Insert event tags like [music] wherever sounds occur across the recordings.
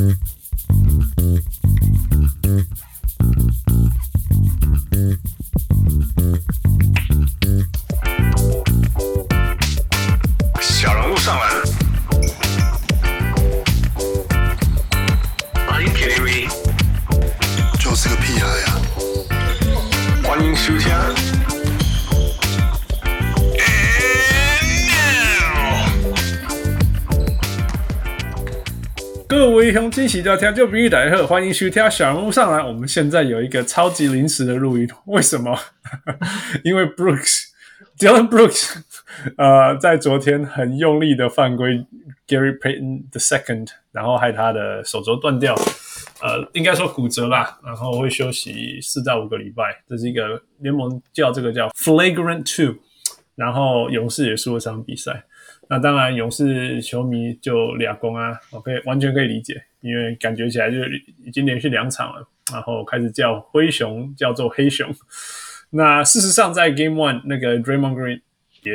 Mm-hmm. 各位乡亲喜到听就比喻大家好，欢迎收听小人物上来。我们现在有一个超级临时的录音，为什么？[laughs] 因为 Brooks，Dylan Brooks。呃，在昨天很用力的犯规 Gary Payton the Second，然后害他的手肘断掉，呃，应该说骨折啦，然后会休息四到五个礼拜。这是一个联盟叫这个叫 Flagrant Two，然后勇士也输了场比赛。那当然，勇士球迷就俩攻啊，OK，完全可以理解，因为感觉起来就已经连续两场了，然后开始叫灰熊叫做黑熊。那事实上，在 Game One 那个 Draymond Green 也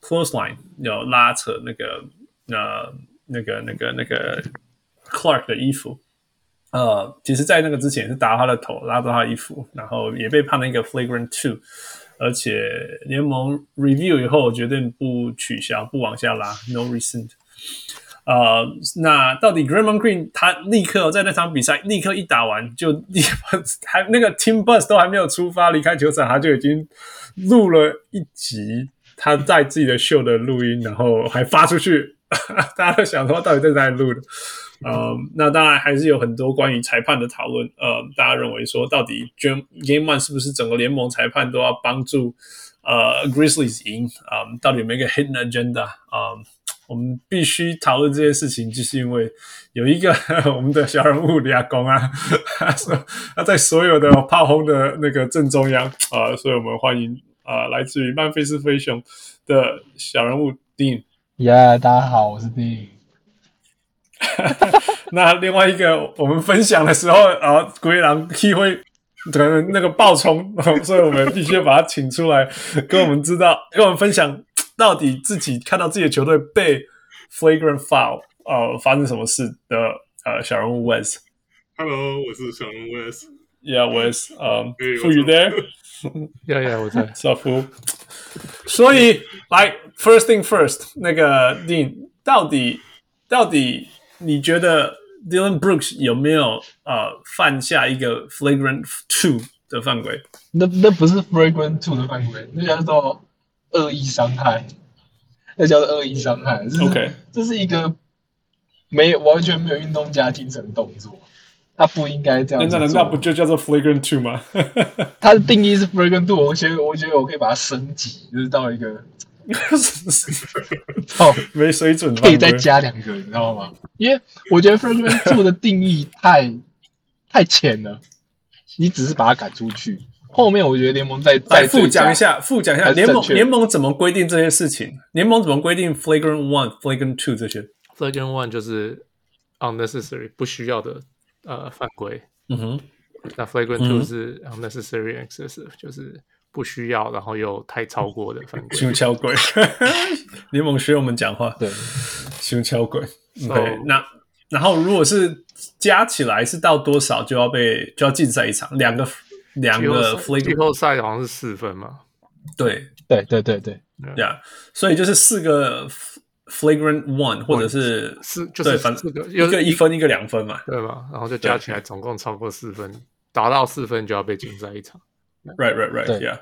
Close Line 要拉扯那个呃那个那个那个 Clark 的衣服，呃，其实，在那个之前是打他的头，拉到他衣服，然后也被判了一个 flagrant two，而且联盟 review 以后决定不取消，不往下拉，no recent。呃，那到底 Draymond Green 他立刻在那场比赛立刻一打完就立刻 [laughs] 还那个 team bus 都还没有出发离开球场，他就已经录了一集。他在自己的秀的录音，然后还发出去，[laughs] 大家都想说到底在哪里录的？呃，那当然还是有很多关于裁判的讨论。呃，大家认为说，到底 Game One 是不是整个联盟裁判都要帮助呃 Grizzlies 赢？啊、呃，到底有没有一个 hidden agenda？啊、我们必须讨论这件事情，就是因为有一个 [laughs] 我们的小人物李亚公啊，他说他在所有的炮轰的那个正中央啊、呃，所以我们欢迎。啊、呃，来自于曼菲斯飞熊的小人物 Dean。Yeah，大家好，我是 Dean。[laughs] 那另外一个，我们分享的时候啊，龟狼 He 会可能那个爆冲，[laughs] 所以我们必须要把他请出来，跟我们知道，跟我们分享到底自己看到自己的球队被 Flagrant Foul 呃发生什么事的呃小人物 Wes。Hello，我是小人物 Wes。Yeah，Wes，嗯，Who you there? yeah, yeah，，我在小夫。所以来，first thing first，那个 Dean，到底到底你觉得 Dillon Brooks 有没有呃犯下一个 flagrant two 的犯规？那那不是 flagrant two 的犯规，那叫做恶意伤害，[laughs] 那叫做恶意伤害。OK，这是一个没有完全没有运动家精神的动作。他不应该这样子。那那不就叫做 flagrant two 吗？[laughs] 它的定义是 flagrant two，我觉得我觉得我可以把它升级，就是到一个 [laughs] 哦没水准，可以再加两个，你知道吗？因为我觉得 flagrant two 的定义太太浅了，你只是把它赶出去。后面我觉得联盟再再复讲一下，复讲一下联盟联盟怎么规定这些事情？联盟怎么规定 flagrant one、flagrant two 这些？flagrant one 就是 unnecessary 不需要的。呃，犯规。嗯哼，那 flagrant two 是 unnecessary excessive，就是不需要，然后又太超过的犯规。[laughs] 胸敲鬼，[laughs] 联盟学我们讲话。对，胸敲鬼。OK，那然后如果是加起来是到多少就要被就要禁赛一场？两个两个 flagrant，季后赛好像是四分嘛？对对对对对，呀，所以就是四个。Flagrant one，或者是四，就是反正一个一分，一个两分嘛，对吧？然后就加起来总共超过四分，达到四分就要被禁赛一场。Right, right, right, yeah。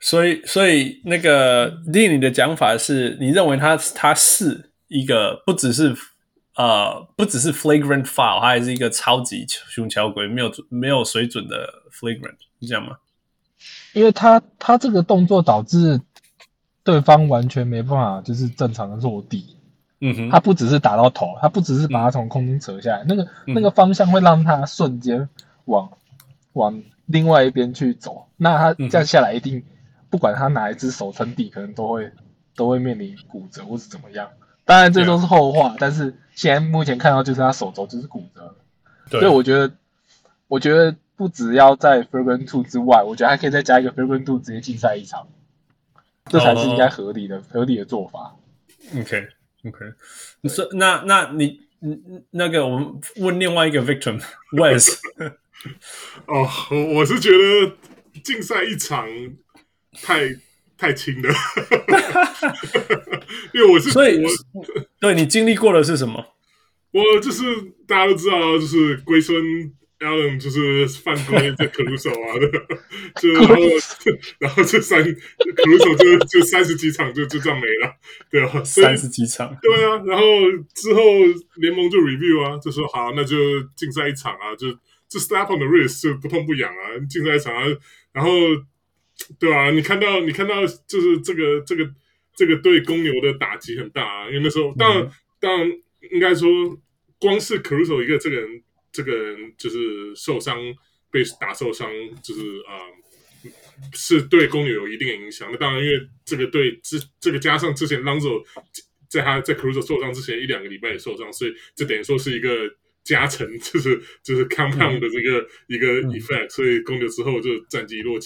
所以，所以那个 Dean 你的讲法是，你认为他他是一个不只是呃不只是 Flagrant foul，他还是一个超级胸敲鬼，没有没有水准的 Flagrant，是这样吗？因为他他这个动作导致。对方完全没办法，就是正常的落地。嗯哼，他不只是打到头，他不只是把他从空中扯下来，嗯、那个那个方向会让他瞬间往往另外一边去走。那他这样下来，一定、嗯、不管他哪一只手撑地，可能都会都会面临骨折或是怎么样。当然这都是后话，嗯、但是现在目前看到就是他手肘就是骨折。对，所以我觉得，我觉得不只要在 flagrant two 之外，我觉得还可以再加一个 flagrant two 直接禁赛一场。这才是应该合理的、oh, 合理的做法。OK，OK，你说那那你嗯，那个我们问另外一个 victim Wes。[laughs] 哦，我我是觉得禁赛一场太太轻了，[laughs] 因为我是所以我对你经历过的是什么？我就是大家都知道，就是龟孙。Allen 就是犯规在 Caruso 啊的，[laughs] 就 [laughs] 然后然后这三 Caruso 就就三十几场就就这样没了，对啊，三十几场，对啊，然后之后联盟就 review 啊，就说好，那就竞赛一场啊，就就 slap on the wrist 就不痛不痒啊，竞赛一场啊，然后对啊，你看到你看到就是这个这个这个对公牛的打击很大啊，因为那时候当然、嗯、当然应该说光是 Caruso 一个这个人。这个人就是受伤，被打受伤，就是啊、呃，是对公牛有一定的影响。那当然，因为这个对之这个加上之前 Lonzo 在他在 Caruso 受伤之前一两个礼拜也受伤，所以这等于说是一个加成，就是就是 compound 的这个、嗯、一个 effect。所以公牛之后就战绩一落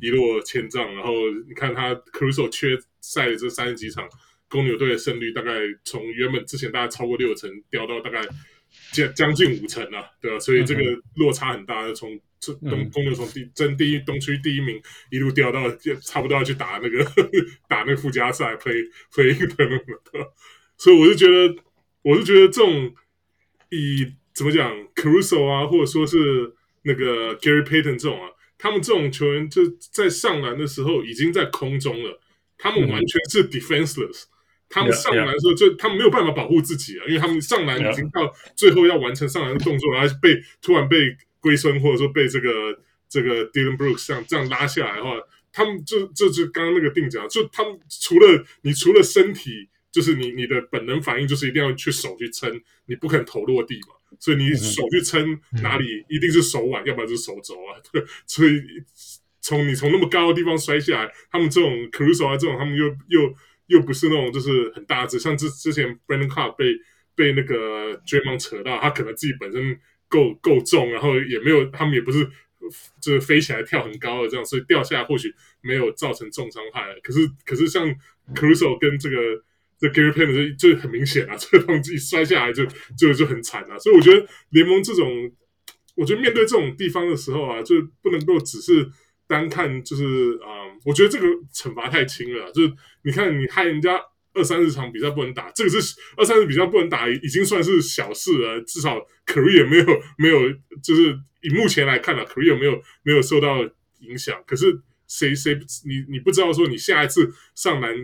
一落千丈。然后你看他 Caruso 缺赛的这三十几场，公牛队的胜率大概从原本之前大概超过六成掉到大概。将将近五成啊，对吧？所以这个落差很大，从东公牛从第争第一东区第一名一路掉到差不多要去打那个 [laughs] 打那个附加赛，play play 的那个，所以我就觉得，我是觉得这种以怎么讲，Caruso 啊，或者说是那个 Gary Payton 这种啊，他们这种球员就在上篮的时候已经在空中了，他们完全是 defenseless。他们上篮的时候，就他们没有办法保护自己啊，因为他们上篮已经到最后要完成上篮的动作，然后被突然被龟孙或者说被这个这个 Dylan Brooks 这样这样拉下来的话，他们就就就刚刚那个定讲，就他们除了你除了身体，就是你你的本能反应就是一定要去手去撑，你不肯头落地嘛，所以你手去撑哪里一定是手腕，要不然就是手肘啊，[laughs] 所以从你从那么高的地方摔下来，他们这种 Caruso 啊这种，他们又又。又不是那种就是很大只，像之之前 Brandon Clarke 被被那个 Draymond 扯到，他可能自己本身够够重，然后也没有他们也不是就是飞起来跳很高的这样，所以掉下来或许没有造成重伤害。可是可是像 Caruso 跟这个这 Gary Payton 就就很明显啊，[laughs] 这个东西摔下来就就就很惨啊。所以我觉得联盟这种，我觉得面对这种地方的时候啊，就不能够只是。单看就是啊、我觉得这个惩罚太轻了。就是你看，你害人家二三十场比赛不能打，这个是二三十比赛不能打，已经算是小事了。至少 career 没有没有，就是以目前来看啊，career 没有没有受到影响。可是谁谁你你不知道说你下一次上篮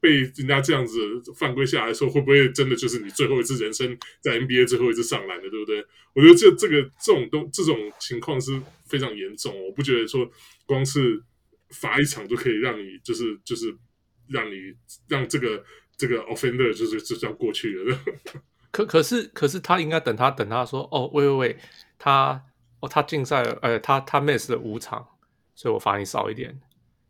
被人家这样子犯规下来的时候，会不会真的就是你最后一次人生在 NBA 最后一次上篮的，对不对？我觉得这这个这种东这种情况是非常严重。我不觉得说。光是罚一场就可以让你，就是就是让你让这个这个 offender 就是就这样过去了。[laughs] 可可是可是他应该等他等他说哦，喂喂喂，他哦他禁赛了，呃他他 miss 了五场，所以我罚你少一点，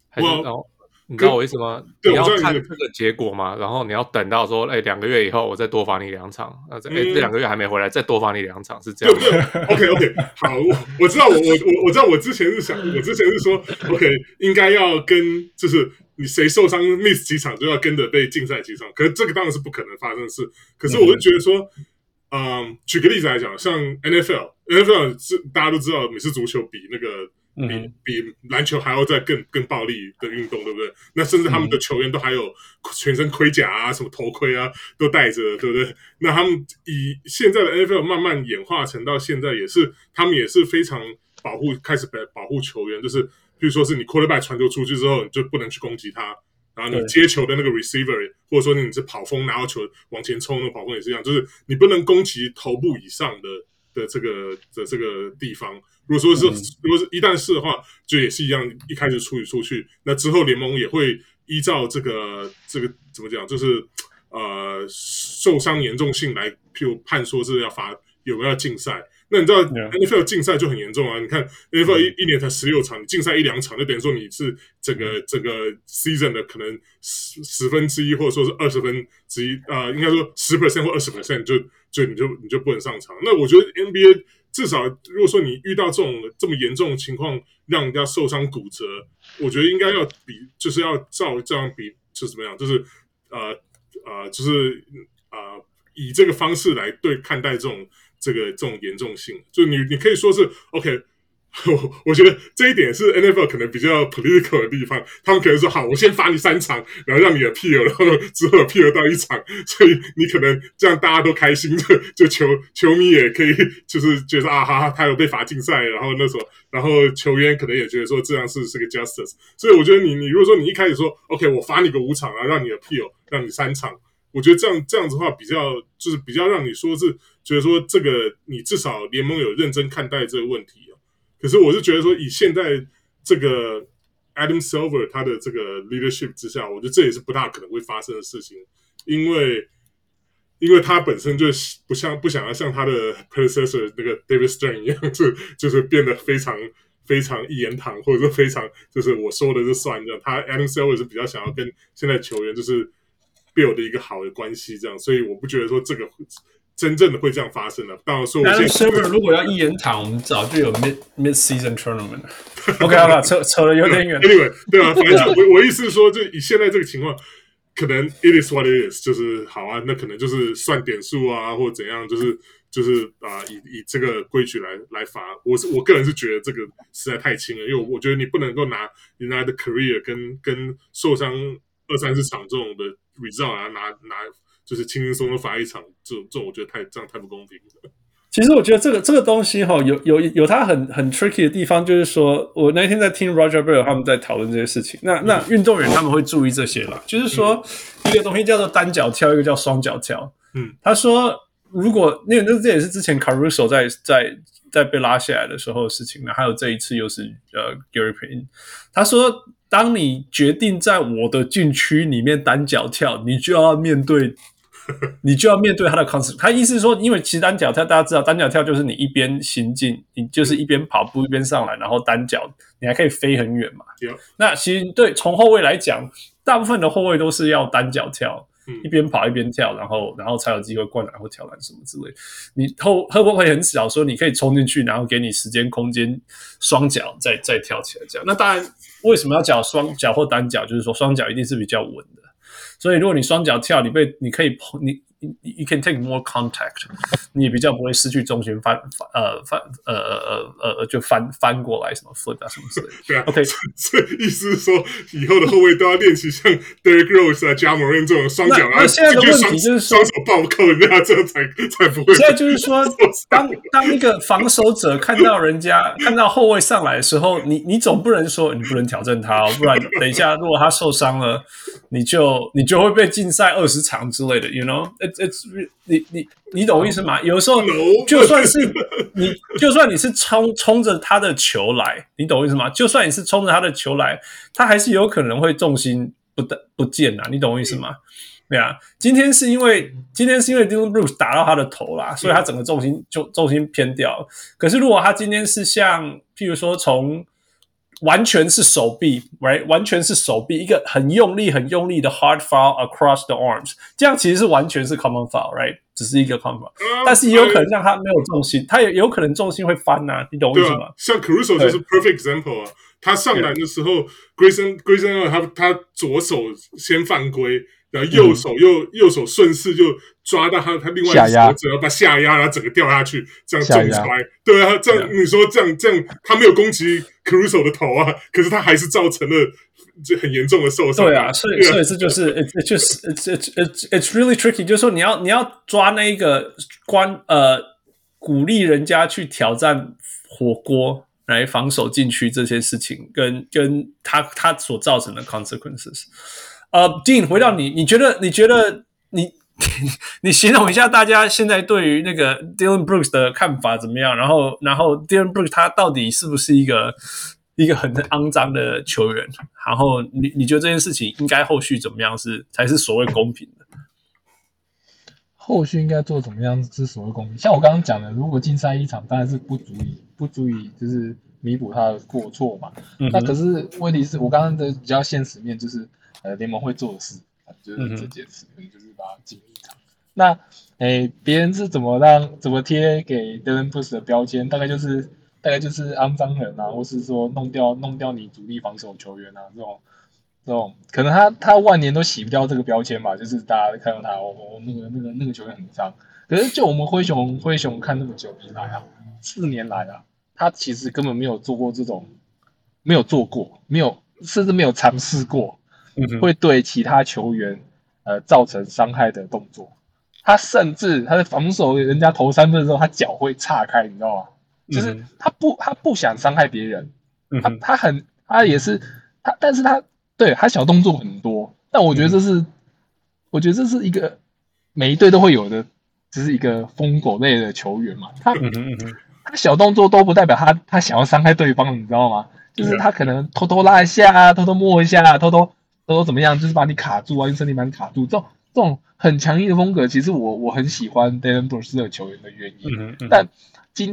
还是哦。你知道我为什么？你要看这个结果嘛？然后你要等到说，哎，两个月以后我再多罚你两场。那这哎，这两个月还没回来，再多罚你两场，是这样。对对，OK OK，[laughs] 好，我我知道，我我我我知道，我之前是想，我之前是说，OK，应该要跟，就是你谁受伤 miss 几场，就要跟着被禁赛几场。可是这个当然是不可能发生的事。可是我就觉得说，嗯，举个例子来讲，像 NFL，NFL 是大家都知道，美式足球比那个。比比篮球还要再更更暴力的运动，对不对？那甚至他们的球员都还有全身盔甲啊，什么头盔啊，都戴着，对不对？那他们以现在的 NFL 慢慢演化成到现在，也是他们也是非常保护，开始保保护球员，就是比如说是你 quarterback 传球出去之后，你就不能去攻击他，然后你接球的那个 receiver，或者说你是跑锋拿到球往前冲，那个跑锋也是一样，就是你不能攻击头部以上的的这个的这个地方。如果说是，如果是一旦是的话，就也是一样，一开始处理出去，那之后联盟也会依照这个这个怎么讲，就是呃受伤严重性来，譬如判说是要罚有没有要禁赛。那你知道 NFL 竞赛就很严重啊？你看 NFL 一一年才十六场，竞赛一两场，就等于说你是整个整个 season 的可能十十分之一，或者说是二十分之一啊、呃，应该说十 percent 或二十 percent 就就你就你就不能上场。那我觉得 NBA。至少，如果说你遇到这种这么严重的情况，让人家受伤骨折，我觉得应该要比，就是要照这样比，就是怎么样，就是呃呃，就是呃，以这个方式来对看待这种这个这种严重性，就你你可以说是 OK。[laughs] 我我觉得这一点是 NFL 可能比较 political 的地方，他们可能说好，我先罚你三场，然后让你 appeal，然后之后 appeal 到一场，所以你可能这样大家都开心，就就球球迷也可以就是觉得啊哈哈，他有被罚禁赛，然后那时候，然后球员可能也觉得说这样是是个 justice，所以我觉得你你如果说你一开始说 OK，我罚你个五场，然后让你 appeal，让你三场，我觉得这样这样子的话比较就是比较让你说是觉得说这个你至少联盟有认真看待这个问题。可是我是觉得说，以现在这个 Adam Silver 他的这个 leadership 之下，我觉得这也是不大可能会发生的事情，因为因为他本身就不像不想要像他的 predecessor 那个 David Stern 一样，[laughs] 就就是变得非常非常一言堂，或者说非常就是我说的就算这样。他 Adam Silver 是比较想要跟现在球员就是 build 一个好的关系，这样，所以我不觉得说这个。真正的会这样发生的，当然说我现在。如果要一言堂，我们早就有 mid mid season tournament。[laughs] OK，好吧，扯扯的有点远。[laughs] Anyway，对啊，反正我我意思是说，就以现在这个情况，可能 it is what it is，就是好啊，那可能就是算点数啊，或者怎样，就是就是啊，以以这个规矩来来罚。我是我个人是觉得这个实在太轻了，因为我觉得你不能够拿你拿的 career 跟跟受伤二三十场这种的 result 啊拿拿。就是轻轻松松罚一场，这种这种我觉得太这样太不公平了。其实我觉得这个这个东西哈，有有有它很很 tricky 的地方，就是说我那天在听 Roger Bell 他们在讨论这些事情。那那运动员他们会注意这些啦，就是说一个东西叫做单脚跳，一个叫双脚跳。嗯，他说如果那那这也是之前 Caruso 在在在被拉下来的时候的事情，那还有这一次又是呃 Gary Payne，他说。当你决定在我的禁区里面单脚跳，你就要面对，[laughs] 你就要面对他的 consequence。他意思是说，因为其实单脚跳，大家知道，单脚跳就是你一边行进，你就是一边跑步一边上来，然后单脚你还可以飞很远嘛。那其实对从后卫来讲，大部分的后卫都是要单脚跳。一边跑一边跳，然后然后才有机会灌篮或跳篮什么之类。你后会不会很小，说你可以冲进去，然后给你时间空间，双脚再再跳起来这样。那当然，为什么要脚双脚或单脚？就是说双脚一定是比较稳的。所以如果你双脚跳，你被你可以碰你。You can take more contact，你也比较不会失去重心翻翻呃翻呃呃呃呃就翻翻过来什么 flip 啊什么之类的。对啊，OK，[laughs] 这意思是说以后的后卫都要练习像 Derrick Rose 啊、Ja Morant 这种双脚啊，那现在的问题就是双手暴扣人家，这样才才不会。现在就是说，[laughs] 当当一个防守者看到人家看到后卫上来的时候，你你总不能说你不能挑战他哦，不然等一下如果他受伤了，你就你就会被禁赛二十场之类的，you know。It's 你你你懂我意思吗？有时候就算是你，就算你是冲冲着他的球来，你懂我意思吗？就算你是冲着他的球来，他还是有可能会重心不得不见呐。你懂我意思吗？对啊，今天是因为今天是因为 Dillon Brooks 打到他的头啦，所以他整个重心就重心偏掉。可是如果他今天是像譬如说从完全是手臂，right？完全是手臂，一个很用力、很用力的 hard foul across the arms，这样其实是完全是 common foul，right？只是一个 common foul，、uh, 但是也有可能让他没有重心，他也有可能重心会翻呐、啊，你懂我意思吗？啊、像 Caruso 就是 perfect example 啊，他上篮的时候，Grayson Grayson 他他左手先犯规。然后右手又、嗯、右手顺势就抓到他他另外一只手指，然后把下压，然后整个掉下去，这样重摔。对啊，这样你说这样这样，他没有攻击 Caruso 的头啊，可是他还是造成了这很严重的受伤。对啊，所以所以这就是 it just it's it's it's it's really tricky，就是说你要你要抓那一个关呃鼓励人家去挑战火锅来防守禁区这些事情，跟跟他他所造成的 consequences。呃、uh,，Dean，回到你，你觉得？你觉得你 [laughs] 你形容一下大家现在对于那个 Dillon Brooks 的看法怎么样？然后，然后 Dillon Brooks 他到底是不是一个一个很肮脏的球员？然后你，你你觉得这件事情应该后续怎么样是才是所谓公平的？后续应该做怎么样是所谓公平？像我刚刚讲的，如果禁赛一场，当然是不足以不足以就是弥补他的过错嘛。嗯、那可是问题是我刚刚的比较现实面就是。呃，联盟会做的事，就是这件事，可能、嗯、就是把它禁一场。那，诶、欸，别人是怎么让怎么贴给 Dillon Brooks 的标签？大概就是大概就是肮脏人啊，或是说弄掉弄掉你主力防守球员啊，这种这种可能他他万年都洗不掉这个标签吧，就是大家看到他哦，哦那个那个那个球员很脏。可是就我们灰熊灰熊看那么久以来啊，四年来啊，他其实根本没有做过这种，没有做过，没有甚至没有尝试过，会对其他球员呃造成伤害的动作。他甚至他在防守人家投三分的时候，他脚会岔开，你知道吗？就是他不他不想伤害别人，他他很他也是他，但是他对他小动作很多，但我觉得这是，我觉得这是一个每一队都会有的，只是一个疯狗类的球员嘛。他他小动作都不代表他他想要伤害对方，你知道吗？就是他可能偷偷拉一下，偷偷摸一下，偷偷偷偷怎么样，就是把你卡住啊，用身体把你卡住，这种这种很强硬的风格，其实我我很喜欢 Dillon Brooks 的球员的原因，但。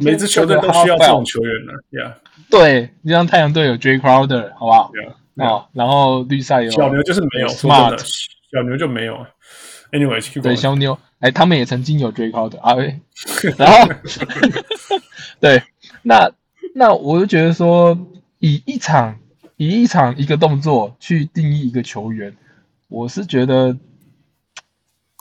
每支球队都需要这种球员的，Yeah，对，你像太阳队有 Jay Crowder，好不好？Yeah，哦，然后绿赛有小牛就是没有 Smart，小牛就没有。Anyway，对，小牛，哎，他们也曾经有 Jay Crowder 啊，[laughs] 然后 [laughs] [laughs] 对，那那我就觉得说，以一场以一场一个动作去定义一个球员，我是觉得。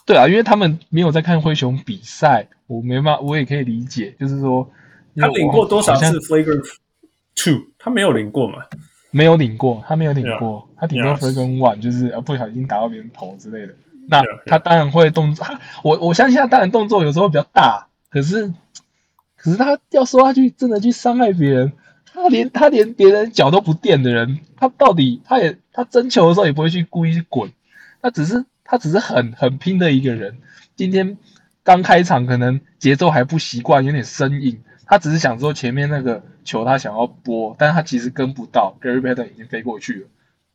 对啊，因为他们没有在看灰熊比赛，我没办法，我也可以理解，就是说他领过多少次 Flagrant Two？他没有领过嘛？没有领过，他没有领过，yeah, 他顶多 Flagrant One，就是呃不小心打到别人头之类的。那.他当然会动作，我我相信他当然动作有时候比较大，可是可是他要说他去真的去伤害别人，他连他连别人脚都不垫的人，他到底他也他争球的时候也不会去故意去滚，他只是。他只是很很拼的一个人。今天刚开场，可能节奏还不习惯，有点生硬。他只是想说前面那个球他想要拨，但他其实跟不到，Gary Payton 已经飞过去了，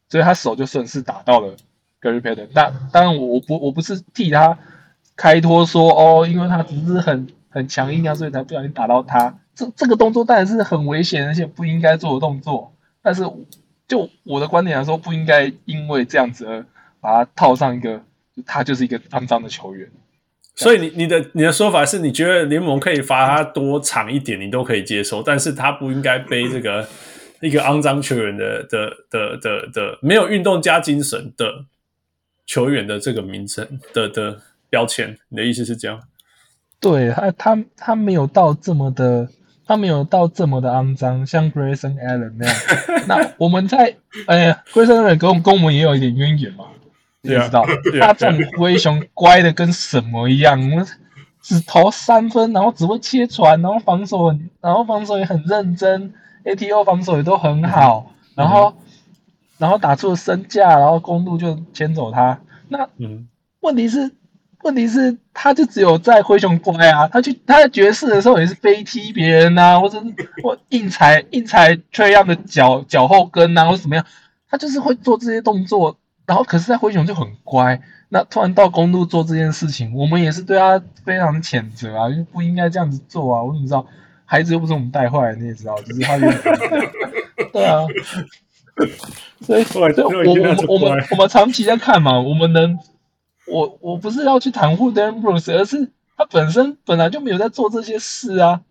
所以他手就顺势打到了 Gary Payton。但当然，我我不我不是替他开脱说哦，因为他只是很很强硬啊，所以才不小心打到他。这这个动作当然是很危险而且不应该做的动作。但是就我的观点来说，不应该因为这样子而。把他套上一个，他就是一个肮脏的球员。所以你你的你的说法是你觉得联盟可以罚他多长一点，你都可以接受，但是他不应该背这个一个肮脏球员的的的的的没有运动家精神的球员的这个名称的的标签。你的意思是这样？对他他他没有到这么的，他没有到这么的肮脏，像 Grayson Allen 那样。[laughs] 那我们在哎呀，Grayson Allen 跟跟我们也有一点渊源嘛。[laughs] 你知道他这种灰熊乖的跟什么一样，只投三分，然后只会切传，然后防守很，然后防守也很认真，ATO 防守也都很好，然后然后打出了身价，然后公路就牵走他。那嗯问题是，问题是他就只有在灰熊乖啊，他去他在爵士的时候也是飞踢别人呐、啊，或者是 [laughs] 或硬踩硬踩 Trae Young 的脚脚后跟呐、啊，或者怎么样，他就是会做这些动作。然后，可是，在灰熊就很乖。那突然到公路做这件事情，我们也是对他非常谴责啊，就不应该这样子做啊。我怎么知道？孩子又不是我们带坏的，你也知道，就是他就 [laughs] 对啊。所以，[laughs] 所以我我们我们我们长期在看嘛，我们能，我我不是要去袒护 Dillon Bruce，而是他本身本来就没有在做这些事啊。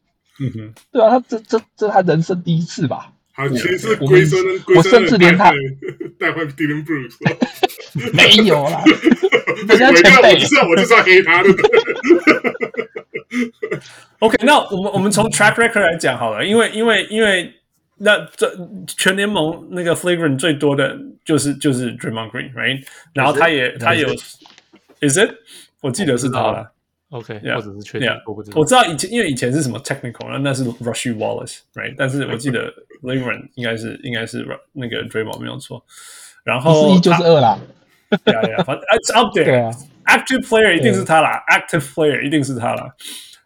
嗯哼，对啊，他这这这他人生第一次吧。好，其实是龟孙，我甚至连他带坏 Dillon Bruce [laughs] 没有啦，[laughs] 人家前辈，我就是要黑他的。[laughs] OK，那我们我们从 track record 来讲好了，因为因为因为那这全联盟那个 flagrant 最多的就是就是 Draymond Green，right？然后他也他有，is it？我记得是他了。OK，或者是确定，我不知道。我知道以前，因为以前是什么 technical，那那是 Rasheed Wallace，right？但是我记得 [laughs] Flagrant 应该是应该是那个 Draymond 没有错。然后一就是二啦，对呀，反正 it's up there，active [laughs] player 一定是他啦，active player 一定是他啦。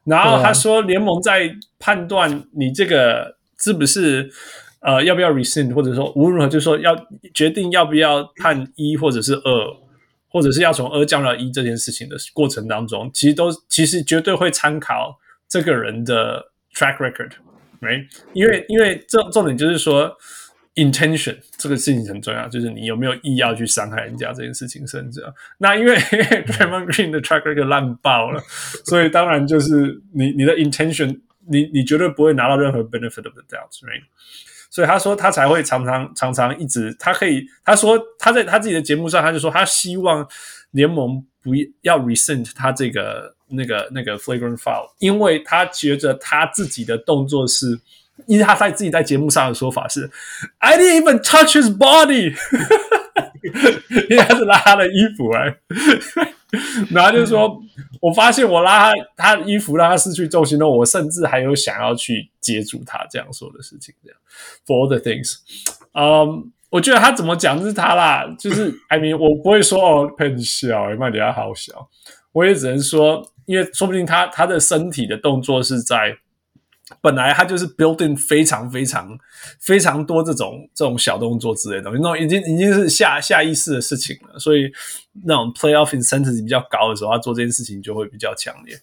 然后他说联盟在判断你这个是不是呃要不要 rescind，或者说无论如何就是说要决定要不要判一或者是二。或者是要从二降到一这件事情的过程当中，其实都其实绝对会参考这个人的 track record，right？因为因为这重点就是说 intention 这个事情很重要，就是你有没有意要去伤害人家这件事情，甚至啊，那因为 [laughs] Draymond Green 的 track record 烂爆了，所以当然就是你你的 intention，你你绝对不会拿到任何 benefit of the doubt，right？所以他说他才会常常常常一直，他可以他说他在他自己的节目上，他就说他希望联盟不要 rescind 他这个那个那个 flagrant foul，因为他觉得他自己的动作是，因为他在自己在节目上的说法是，I didn't even touch his body，[laughs] 因为他是拉他的衣服哎。[laughs] 然后就是说，我发现我拉他他的衣服让他失去重心了，我甚至还有想要去接住他这样说的事情，这样。For the things，嗯、um,，我觉得他怎么讲是他啦，就是 I mean，我不会说哦，很小，麦迪亚好小，我也只能说，因为说不定他他的身体的动作是在。本来他就是 building 非常非常非常多这种这种小动作之类的东西，那种已经已经是下下意识的事情了。所以那种 playoff intensity 比较高的时候，他做这件事情就会比较强烈。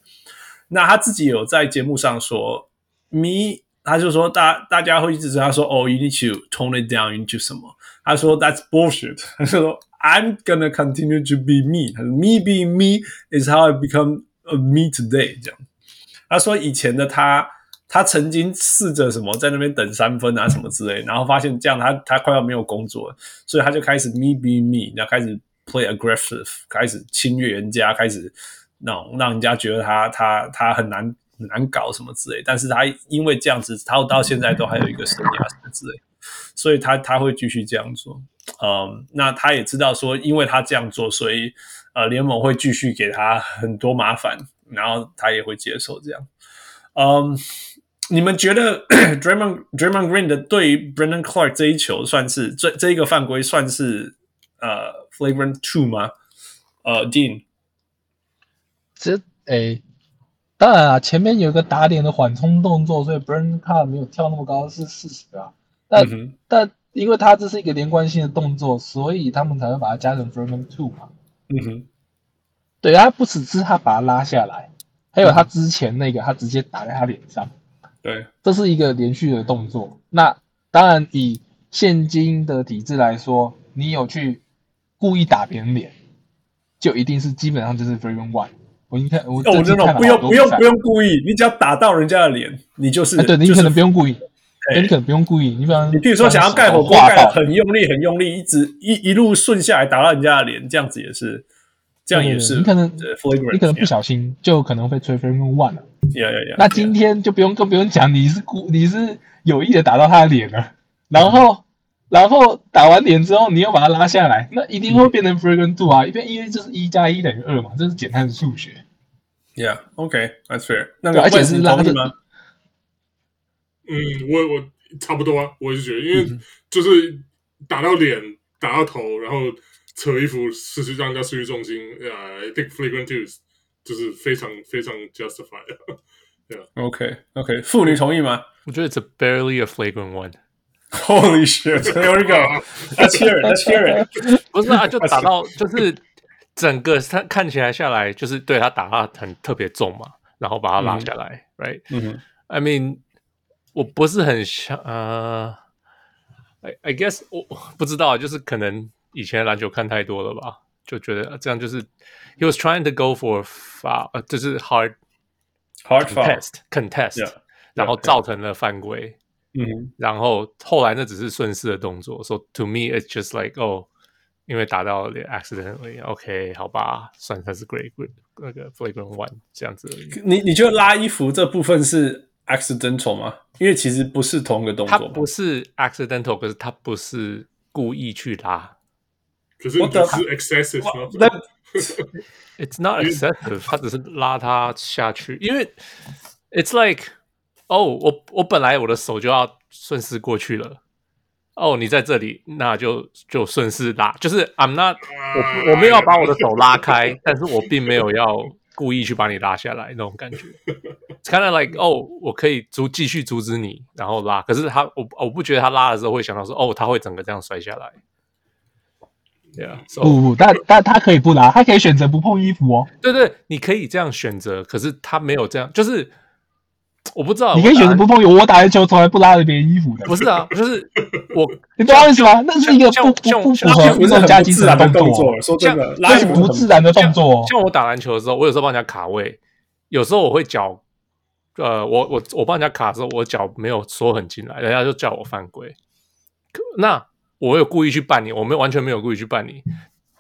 那他自己有在节目上说，me，他就说大大家会一直说他说哦，you need to tone it down into 什么？他说 that's bullshit。他说 I'm gonna continue to be me。他说 me being me is how I become a me today。这样，他说以前的他。他曾经试着什么在那边等三分啊什么之类，然后发现这样他他快要没有工作了，所以他就开始 me be me，然后开始 play aggressive，开始侵略人家，开始那种让人家觉得他他他很难难搞什么之类。但是他因为这样子，他到现在都还有一个生涯什么之类，所以他他会继续这样做。嗯，那他也知道说，因为他这样做，所以呃联盟会继续给他很多麻烦，然后他也会接受这样。嗯。你们觉得 [clears throat] Draymond Draymond Green 的对于 Brandon Clark 这一球算是这这一个犯规算是呃 Flagrant Two 吗？呃，Dean，这诶，当然啊，前面有个打脸的缓冲动作，所以 Brandon Clark 没有跳那么高是事实啊。但、嗯、但因为他这是一个连贯性的动作，所以他们才会把它加成 Flagrant Two 嘛。嗯哼，对，他不只是他把他拉下来，还有他之前那个他直接打在他脸上。对，这是一个连续的动作。那当然，以现今的体制来说，你有去故意打别人脸，就一定是基本上就是 flagrant one。我一看，我我真的不用不用不用故意，你只要打到人家的脸，你就是。哎、对，你可能不用故意，哎，你可能不用故意。你比方，你比如说想要盖火锅，盖得很用力很用力，一直一一路顺下来打到人家的脸，这样子也是，这样也是。你可能你可能不小心就可能会吹 flagrant one 了。Yeah, yeah, yeah, 那今天就不用更不用讲，你是故你是有意的打到他的脸了，然后、嗯、然后打完脸之后，你又把他拉下来，那一定会变成 Fragrant two 啊，因为因为这是一加一等于二嘛，这是简单的数学。Yeah, OK, that's fair。那个而且是拉的吗？嗯，我我差不多啊，我也是觉得，因为就是打到脸、打到头，然后扯衣服，失去让人家失去重心。Yeah, I think flagrant two 就是非常非常 justified，对啊。OK OK，妇女同意吗？我觉得 it's a barely a flagrant one。Holy shit！There we go！Let's hear it！Let's hear it！不是啊，就打到就是整个他看起来下来，就是对他打他很特别重嘛，然后把他拉下来、嗯、，right？嗯哼，I mean，我不是很想呃、uh,，I I guess 我不知道，就是可能以前篮球看太多了吧。就觉得这样就是 he was trying to go for foul，呃，就是 hard hard contest contest，然后造成了犯规。嗯，然后后来那只是顺势的动作。So to me it's just like oh，因为打到了 accidentally，OK，好吧，算它是 great great 那个 flagrant one 这样子而已。你你觉得拉衣服这部分是 accidental 吗？因为其实不是同一个动作，它不是 accidental，可是它不是故意去拉。可是你是 excessive 吗？那 [laughs] It's not excessive，他只是拉他下去，因为 It's like，哦、oh，我我本来我的手就要顺势过去了，哦、oh，你在这里，那就就顺势拉，就是 I'm not，我我没有把我的手拉开，但是我并没有要故意去把你拉下来那种感觉。[laughs] It's kind of like，哦、oh，我可以阻继续阻止你，然后拉，可是他我我不觉得他拉的时候会想到说，哦，他会整个这样摔下来。Yeah, [laughs] so, 不不，但但他可以不拉，他可以选择不碰衣服哦。对对，你可以这样选择，可是他没有这样，就是我不知道。你可以选择不碰衣服，我打篮球从来不拉着别人衣服的。不是啊，就是我，[laughs] 你懂我意思吗？那是一个不不不符合运动家精神的动作。说真的，拉不自然的动作。像我打篮球的时候，我有时候帮人家卡位，有时候我会脚呃，我我我帮人家卡的时候，我脚没有缩很进来，人家就叫我犯规。那我有故意去绊你，我没有完全没有故意去绊你，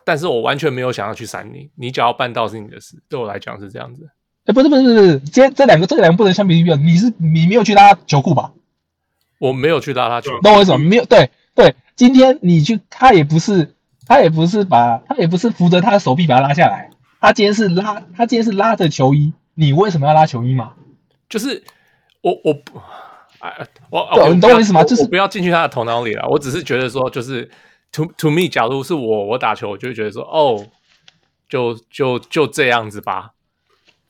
但是我完全没有想要去闪你，你只要绊到是你的事，对我来讲是这样子。哎，不是不是不是，今天这两个这两个不能相比较，你是你没有去拉球裤吧？我没有去拉他球，那为什么没有？对对，今天你去，他也不是他也不是把他也不是扶着他的手臂把他拉下来，他今天是拉他今天是拉着球衣，你为什么要拉球衣嘛？就是我我不哎我我你懂我意思吗？就是不要进去他的头脑里了。我只是觉得说，就是 to to me，假如是我我打球，我就会觉得说，哦，就就就这样子吧。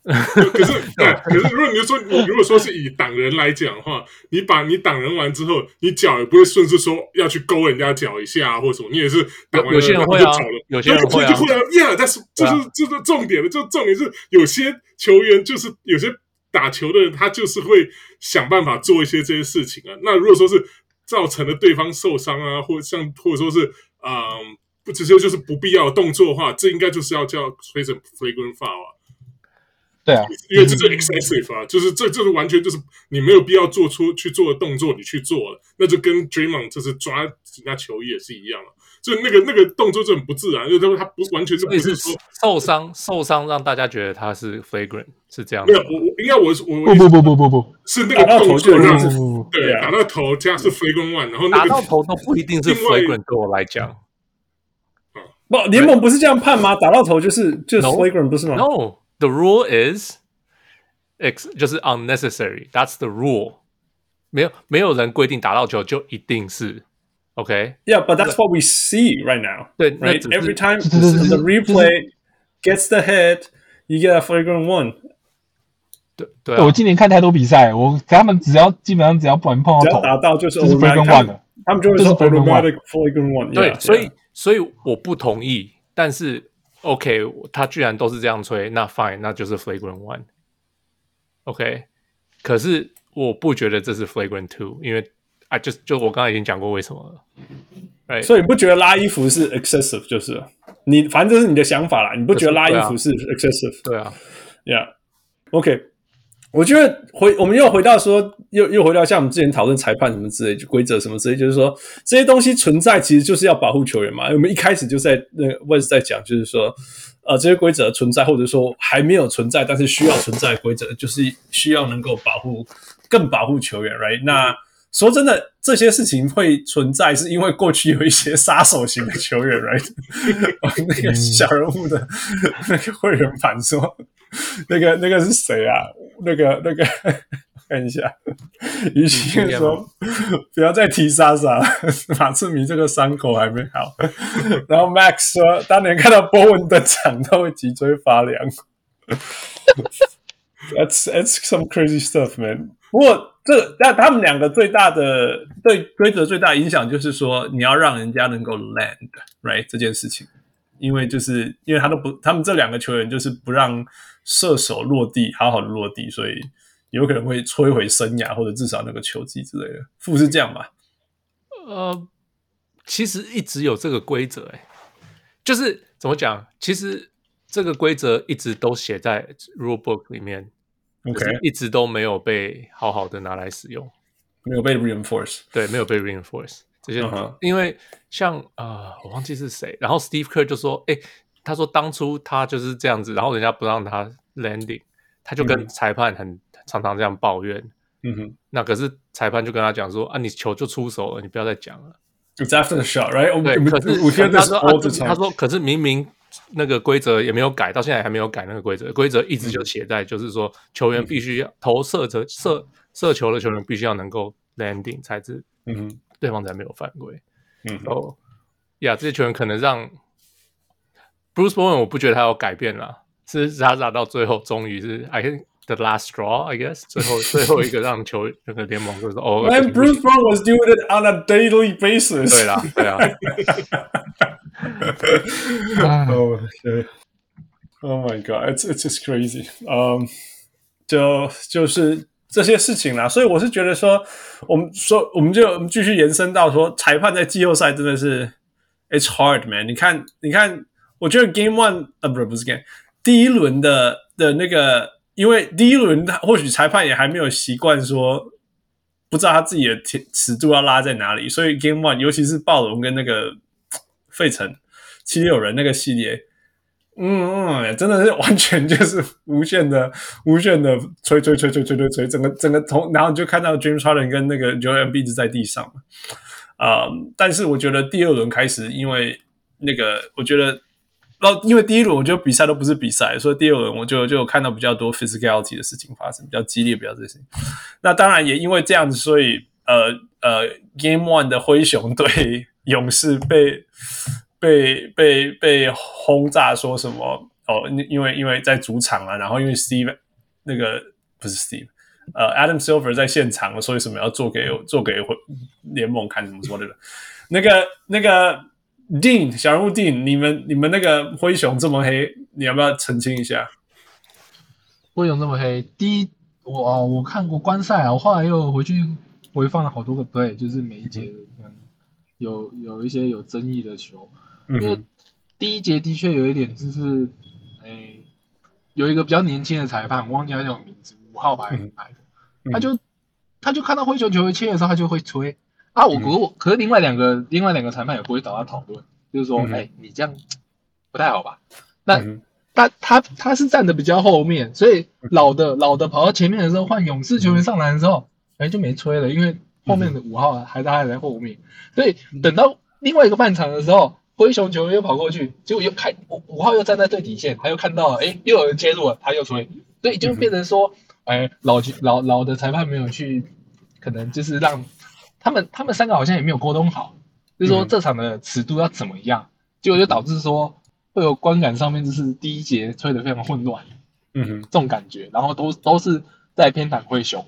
可是，[laughs] 对，可是如果你就说你如果说是以挡人来讲的话，你把你挡人完之后，你脚也不会顺势说要去勾人家脚一下或者什么，你也是挡完有些人会啊，有些人会啊，呀，但是这是这是重点的，就重点是有些球员就是有些打球的人，他就是会想办法做一些这些事情啊。那如果说是造成了对方受伤啊，或者像或者说是嗯，不直接就是不必要的动作的话，这应该就是要叫吹成 flagrant foul 啊。对啊，因为这是 excessive 啊，就是这这是完全就是你没有必要做出去做的动作，你去做了，那就跟 Draymond 就是抓人家球衣也是一样了，就那个那个动作就很不自然，因为他他不完全是不是说受伤受伤让大家觉得他是 flagrant 是这样没有，我我应该我是我不不不不不不是那个动作让对打到头这样是 flagrant one，然后打到头都不一定是 flagrant，对我来讲，不联盟不是这样判吗？打到头就是就是 flagrant 不是吗？No。The rule is x 就是 unnecessary. That's the rule. 没有没有人规定打到球就一定是 OK. Yeah, but that's what we see right now. 对，right. Every time the replay gets the hit, you get a flagrant one. 对对，我今年看太多比赛，我他们只要基本上只要不能碰到头，打到就是 flagrant one 了。他们就会说 automatic flagrant one。对，所以所以我不同意，但是。OK，他居然都是这样吹，那 Fine，那就是 Flagrant One。OK，可是我不觉得这是 Flagrant Two，因为 啊，就就我刚才已经讲过为什么了。哎，所以你不觉得拉衣服是 excessive？就是你反正这是你的想法啦，你不觉得拉衣服是 excessive？对啊，Yeah，OK。我觉得回我们又回到说，又又回到像我们之前讨论裁判什么之类，就规则什么之类，就是说这些东西存在，其实就是要保护球员嘛。我们一开始就在那个 Wes 在讲，就是说，呃，这些规则存在，或者说还没有存在，但是需要存在规则，就是需要能够保护，更保护球员，right？那说真的，这些事情会存在，是因为过去有一些杀手型的球员，[laughs] right？那个小人物的那个会员版说。那个那个是谁啊？那个那个 [laughs] 看一下，于是说不要再提莎莎，[laughs] 马志明这个伤口还没好。然后 Max 说，当年看到波文登场他会脊椎发凉。That's that's some crazy stuff, man。不过这那他们两个最大的对规则最大影响就是说，你要让人家能够 land right 这件事情，因为就是因为他都不，他们这两个球员就是不让。射手落地，好好的落地，所以有可能会摧毁生涯，或者至少那个球技之类的。负是这样吧？呃，其实一直有这个规则，哎，就是怎么讲？其实这个规则一直都写在 rule book 里面，OK，一直都没有被好好的拿来使用，没有被 reinforce，对，没有被 reinforce 这些，uh huh. 因为像啊、呃，我忘记是谁，然后 Steve Kerr 就说，哎。他说：“当初他就是这样子，然后人家不让他 landing，他就跟裁判很、嗯、常常这样抱怨。嗯哼，那可是裁判就跟他讲说：‘啊，你球就出手了，你不要再讲了。’It's after the shot, right？对，可是我觉得他说、啊、他说，可是明明那个规则也没有改，到现在还没有改那个规则，规则一直就写在，就是说球员必须要投射者射射球的球员必须要能够 landing 才是，嗯哼，对方才没有犯规。嗯，哦，呀，这些球员可能让。” Bruce Bowen 我不觉得他有改变了，是他打到最后终于是 I the last straw I guess 最后最后一个让球那个联盟就是哦。And Bruce Bowen was doing it on a daily basis。对啦，对啊。Oh, [laughs] okay. Oh my God, it's it's just crazy. Um，就就是这些事情啦，所以我是觉得说，我们说我们就我们继续延伸到说，裁判在季后赛真的是 it's hard man。你看，你看。我觉得 Game One 啊，不是不是 Game，第一轮的的那个 因为第一轮他或许裁判也还没有习惯说，不知道他自己的尺度要拉在哪里，所以 Game One 尤其是暴龙跟那个 [tsk] 费城七六人那个系列。嗯嗯，真的是完全就是无限的、无限的吹吹吹吹吹吹吹，整个整个从，然后你就看到 James Harden 跟那个 Joel M B 一直在地上啊、但是我觉得第二轮开始，因为那个我觉得，然后，因为第一轮我觉得比赛都不是比赛，所以第二轮我就就有看到比较多 physicality 的事情发生，比较激烈，比较这些。那当然也因为这样子，所以呃呃，Game One 的灰熊对勇士被。被被被轰炸，说什么哦？因为因为在主场啊，然后因为 Steve 那个不是 Steve，呃，Adam Silver 在现场，所以什么要做给做给联盟看什么什么的。那个那个 Dean 小人物 Dean，你们你们那个灰熊这么黑，你要不要澄清一下？灰熊这么黑，第一我我看过观赛啊，我后来又回去回放了好多个 play，就是每一节有有一些有争议的球。因为第一节的确有一点，就是，诶、欸，有一个比较年轻的裁判，我忘记他叫什么名字，五号牌他就他就看到灰熊球会切的时候，他就会吹啊。我可我可是另外两个另外两个裁判也不会找他讨论，就是说，哎、欸，你这样不太好吧？那他他他是站的比较后面，所以老的老的跑到前面的时候，换勇士球员上来的时候，哎、欸，就没吹了，因为后面的五号还在还在后面，所以等到另外一个半场的时候。灰熊球员又跑过去，结果又看五五号又站在最底线，他又看到了，哎，又有人切入了，他又吹，所以就变成说，哎，老老老的裁判没有去，可能就是让他们他们三个好像也没有沟通好，就是说这场的尺度要怎么样，结果就导致说会有观感上面就是第一节吹得非常混乱，嗯哼，这种感觉，然后都都是在偏袒灰熊，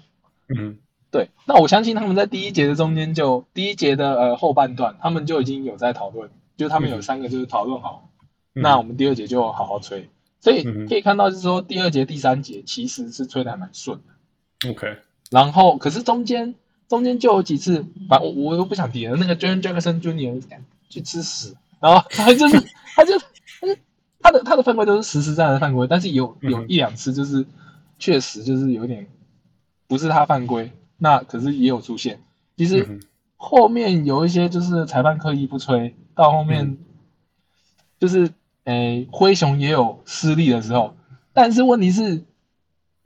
嗯哼，对，那我相信他们在第一节的中间就第一节的呃后半段，他们就已经有在讨论。就他们有三个就是讨论好，嗯、那我们第二节就好好吹，嗯、所以可以看到就是说第二节、第三节其实是吹的还蛮顺的。OK，然后可是中间中间就有几次，反正我我又不想提了，那个 Jaren Jackson Jr. 去吃屎，然后他就是 [laughs] 他就他就他的他的犯规都是实实在在的犯规，但是有有一两次就是确实就是有点不是他犯规，那可是也有出现，其实后面有一些就是裁判刻意不吹。到后面，就是诶、欸，灰熊也有失利的时候，但是问题是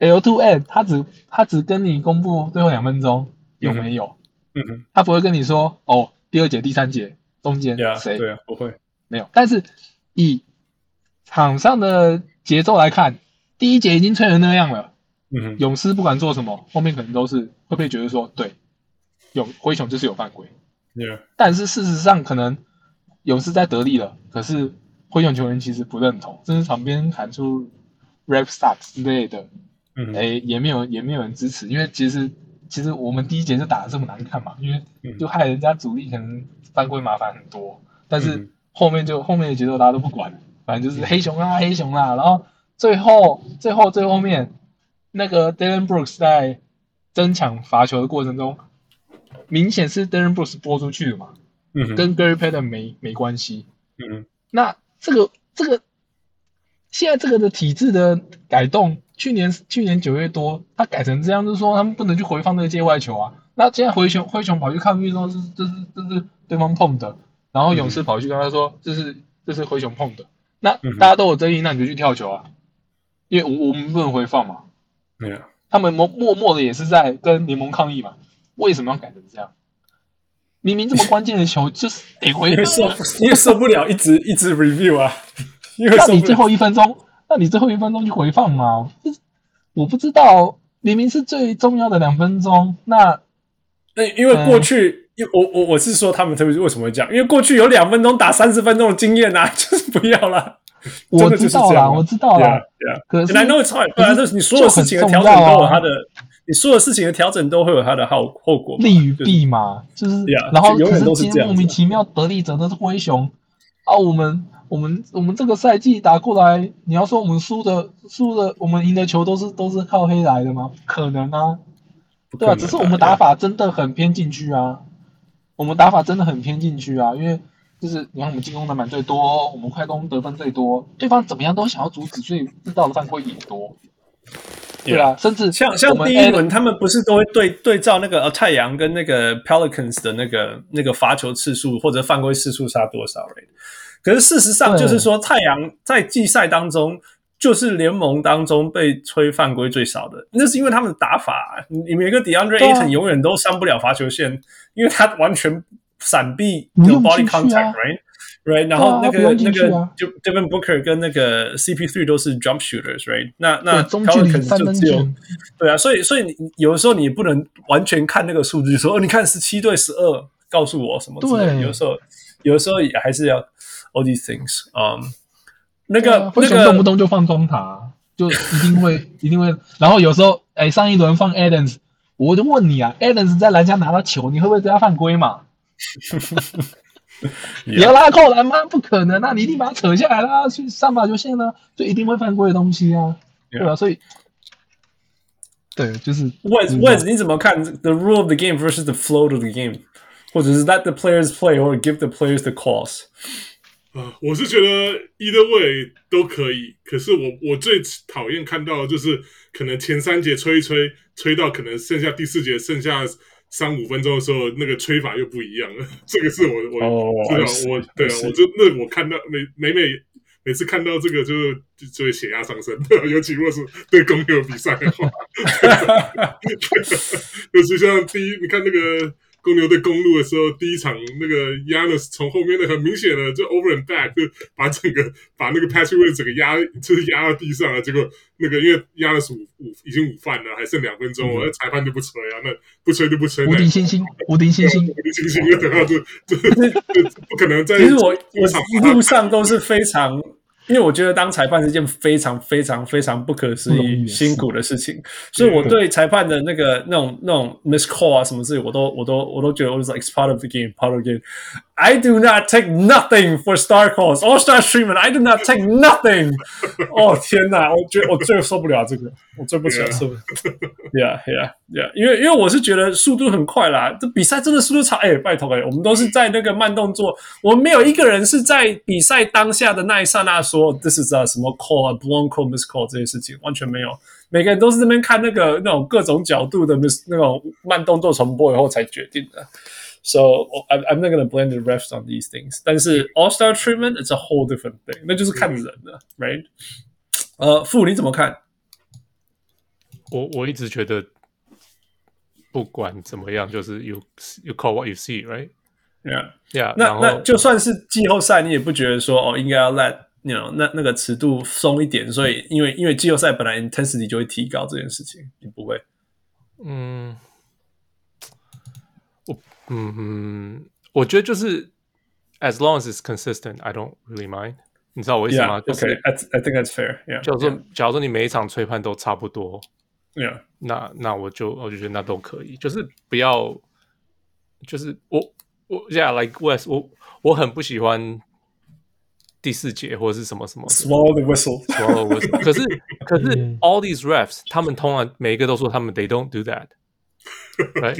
，L to N 他只他只跟你公布最后两分钟有没有，嗯哼，他不会跟你说哦，第二节、第三节中间谁？对啊，不会，没有。但是以场上的节奏来看，第一节已经吹成那样了，嗯哼，勇士不管做什么，后面可能都是会不会觉得说，对，勇灰熊就是有犯规，Yeah. 但是事实上可能。勇士在得利了，可是灰熊球员其实不认同，甚至场边喊出 “Rap Sucks” 之类的，嗯，哎，也没有也没有人支持，因为其实其实我们第一节就打得这么难看嘛，因为就害人家主力可能犯规麻烦很多，但是后面就后面的节奏大家都不管，反正就是黑熊啊黑熊啊，然后最后最后最后面那个 Dylan Brooks 在争抢罚球的过程中，明显是 Dylan Brooks 拨出去的嘛。嗯跟 Gary Payton 没没关系。嗯，那这个这个现在这个的体制的改动，去年去年九月多，他改成这样，就是说他们不能去回放那个界外球啊。那现在灰熊灰熊跑去抗议说，是这是这是对方碰的，然后勇士跑去跟他说，这是这是灰熊碰的。那大家都有争议，那你就去跳球啊，因为我我们不能回放嘛。没有，他们默默默的也是在跟联盟抗议嘛。为什么要改成这样？明明这么关键的球，[laughs] 就是得回放，因为受不了一直一直 review 啊。那你最后一分钟，[laughs] 那你最后一分钟去回放嘛？我不知道，明明是最重要的两分钟。那那因为过去，嗯、我我我是说他们特别是为什么会这样？因为过去有两分钟打三十分钟的经验啊，[laughs] 就是不要了。我知道了，我知道啦。对啊，可是 I know it's hard，本来就是你所有事情的调整都有它的。你所有事情的调整都会有它的后后果，利与弊嘛，就是，然后可是今天莫名其妙得利者都是灰熊啊，我们我们我们这个赛季打过来，你要说我们输的输的，我们赢的球都是都是靠黑来的吗？不可能啊，对啊，只是我们打法真的很偏禁区啊，我们打法真的很偏禁区啊，因为就是你看我们进攻篮板最多，我们快攻得分最多，对方怎么样都想要阻止，所以制造的犯规也多。对啊，甚至像像第一轮他们不是都会对对照那个呃太阳跟那个 Pelicans 的那个那个罚球次数或者犯规次数差多少？Right? 可是事实上就是说，太阳在季赛当中就是联盟当中被吹犯规最少的，那是因为他们的打法，你每个 DeAndre Ayton 永远都上不了罚球线，因为他完全闪避有 body contact，right？Right，然后那个、啊、那个就 Devin Booker 跟那个 CP3 都是 jump shooters，right？那那 Pelicans 就只有对啊，所以所以你有的时候你不能完全看那个数据说哦，你看十七对十二，告诉我什么之类的。有的时候有的时候也还是要 all these things，嗯、um,，那个、啊、那个动不动就放双塔，就一定会[laughs] 一定会。然后有时候哎，上一轮放 Adams，我就问你啊，Adams 在篮下拿到球，你会不会对他犯规嘛？你要拉扣篮吗？不可能啊！你一定把它扯下来啦，去上罚球线了，就一定会犯规的东西啊，yeah. 对吧？所以，对，就是 [laughs] Wes Wes，你怎么看 the rule of the game versus the flow of the game，或者是 let the players play or give the players the calls？ 啊，我是觉得 either way 都可以，可是我我最讨厌看到的就是可能前三节吹一吹，吹到可能剩下第四节剩下。三五分钟的时候，那个吹法又不一样了。这个是我我知道，oh, 我对啊，我就那我看到每每每每次看到这个就，就就会血压上升。[laughs] 尤其如果是对公牛比赛的话，[laughs] 尤其 [laughs] 像第一，你看那个。公牛对公路的时候，第一场那个 Giannis 从后面的很明显的就 over and back 就把整个把那个 Patrick Williams 整个压就是压到地上了。结果那个因为 Giannis 午午已经午饭了，还剩两分钟，我、嗯、裁判就不吹啊，那不吹就不吹。无敌星星，无敌星星，无敌星星，等下 [laughs] 就就就不可能在。其实我我一路上都是非常。因为我觉得当裁判是一件非常非常非常不可思议辛苦的事情，所以我对裁判的那个那种那种 miss call 啊什么事情，我都我都我都觉得我是 like part of the game, part of the game. I do not take nothing for star calls, all star treatment. I do not take nothing. [laughs] 哦天哪，我觉得我最受不了这个，我最不喜欢受不了。Yeah, yeah, yeah. 因为因为我是觉得速度很快啦，这比赛真的速度超哎，拜托哎，我们都是在那个慢动作，我们没有一个人是在比赛当下的那一刹那说 this is a 什么 call 啊，blown call, miss call 这些事情完全没有，每个人都是那边看那个那种各种角度的 miss 那种慢动作重播以后才决定的。So I'm I'm not gonna blame the refs on these things，但是 All Star treatment it's a whole different thing，那就是看人的，right？呃，傅你怎么看？我我一直觉得，不管怎么样，就是 you you call what you see，right？Yeah，yeah。那那就算是季后赛，你也不觉得说哦，应该要 let you know 那那个尺度松一点，所以因为因为季后赛本来 intensity 就会提高这件事情，你不会？嗯。 嗯嗯，我觉得就是 as long as it's consistent, I don't really mind。你知道我意思吗？就是 I think that's fair。就是说，假如说你每一场吹判都差不多，Yeah，那那我就我就觉得那都可以，就是不要，就是我我 Yeah，like Wes，我我很不喜欢第四节或者是什么什么 Swallow the whistle，Swallow the whistle。可是可是 all these refs，他们通常每一个都说他们 they don't do that。 Right?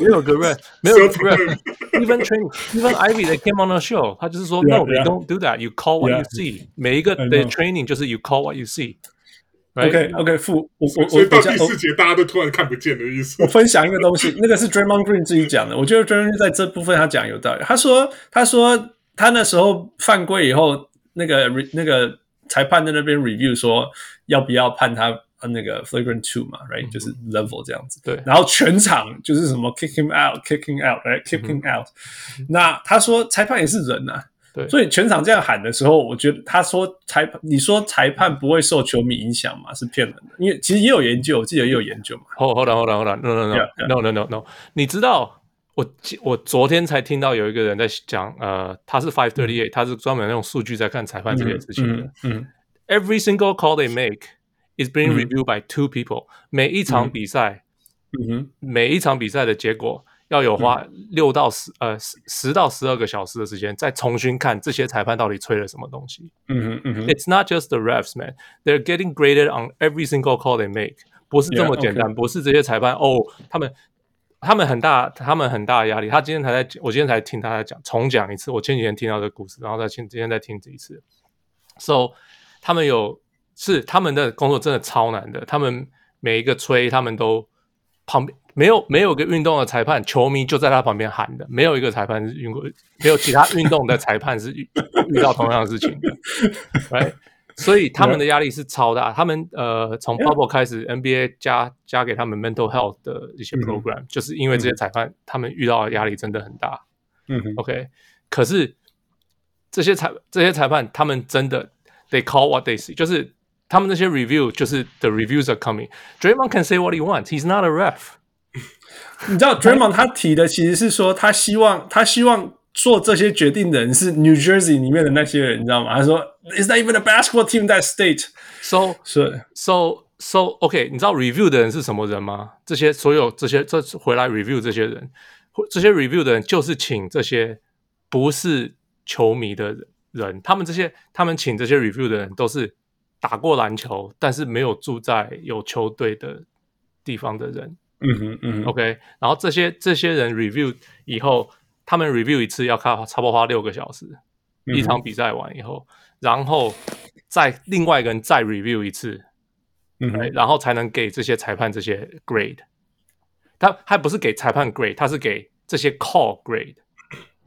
没有个 ref，没有个 ref，even training，even Ivy, they came on the show，他就是说 no，you don't do that，you call what you see。每一个的 training 就是 you call what you see。OK，OK，傅，我我我到第四节大家都突然看不见的意思。我分享一个东西，那个是 Draymond Green 自己讲的，我觉得 Draymond Green 在这部分他讲有道理。他说，他说他那时候犯规以后，那个那个裁判在那边 review 说要不要判他。那个 flagrant two 嘛，right，、嗯、就是 level 这样子。对，然后全场就是什么 kick him out，kick him out，right，kick him out、嗯。那他说裁判也是人呐、啊，对，所以全场这样喊的时候，我觉得他说裁判，你说裁判不会受球迷影响嘛？是骗人的，因为其实也有研究，我记得也有研究嘛。Hold hold on hold on hold on no no no no no no no，你知道我我昨天才听到有一个人在讲，呃，他是 five thirty eight，他是专门用数据在看裁判这件事情的。嗯，嗯，嗯，every single call they make。Is being reviewed by two people、嗯。每一场比赛，嗯哼，每一场比赛的结果要有花六到十、嗯、呃十十到十二个小时的时间，再重新看这些裁判到底吹了什么东西。嗯哼嗯哼，It's not just the refs, man. They're getting graded on every single call they make. 不是这么简单.不是这些裁判哦，他们他们很大，他们很大的压力。他今天才在，我今天才听他在讲，重讲一次。我前几天听到这个故事，然后再听今天再听这一次。So 他们有。是他们的工作真的超难的，他们每一个吹他们都旁边没有没有个运动的裁判，球迷就在他旁边喊的，没有一个裁判是运过，没有其他运动的裁判是遇 [laughs] 遇到同样的事情的，right？所以他们的压力是超大。他们呃，从 bubble 开始，NBA 加加给他们 mental health 的一些 program，、嗯、就是因为这些裁判、嗯、他们遇到的压力真的很大。嗯哼，OK。可是这些裁这些裁判，他们真的 they call what they see，就是他们那些 review，就是 the reviews are coming。Draymond can say what he wants，he's not a ref。你知道 Draymond 他提的其实是说，他希望他希望。做这些决定的人是 New Jersey 里面的那些人，你知道吗？他说，Is that even a basketball team that state? So, so, so, so, OK，你知道 review 的人是什么人吗？这些所有这些这回来 review 这些人，这些 review 的人就是请这些不是球迷的人，他们这些他们请这些 review 的人都是打过篮球，但是没有住在有球队的地方的人。嗯哼，嗯哼，OK，然后这些这些人 review 以后。他们 review 一次要看差不多花六个小时，嗯、一场比赛完以后，然后再另外一个人再 review 一次，嗯，然后才能给这些裁判这些 grade。他还不是给裁判 grade，他是给这些 call grade。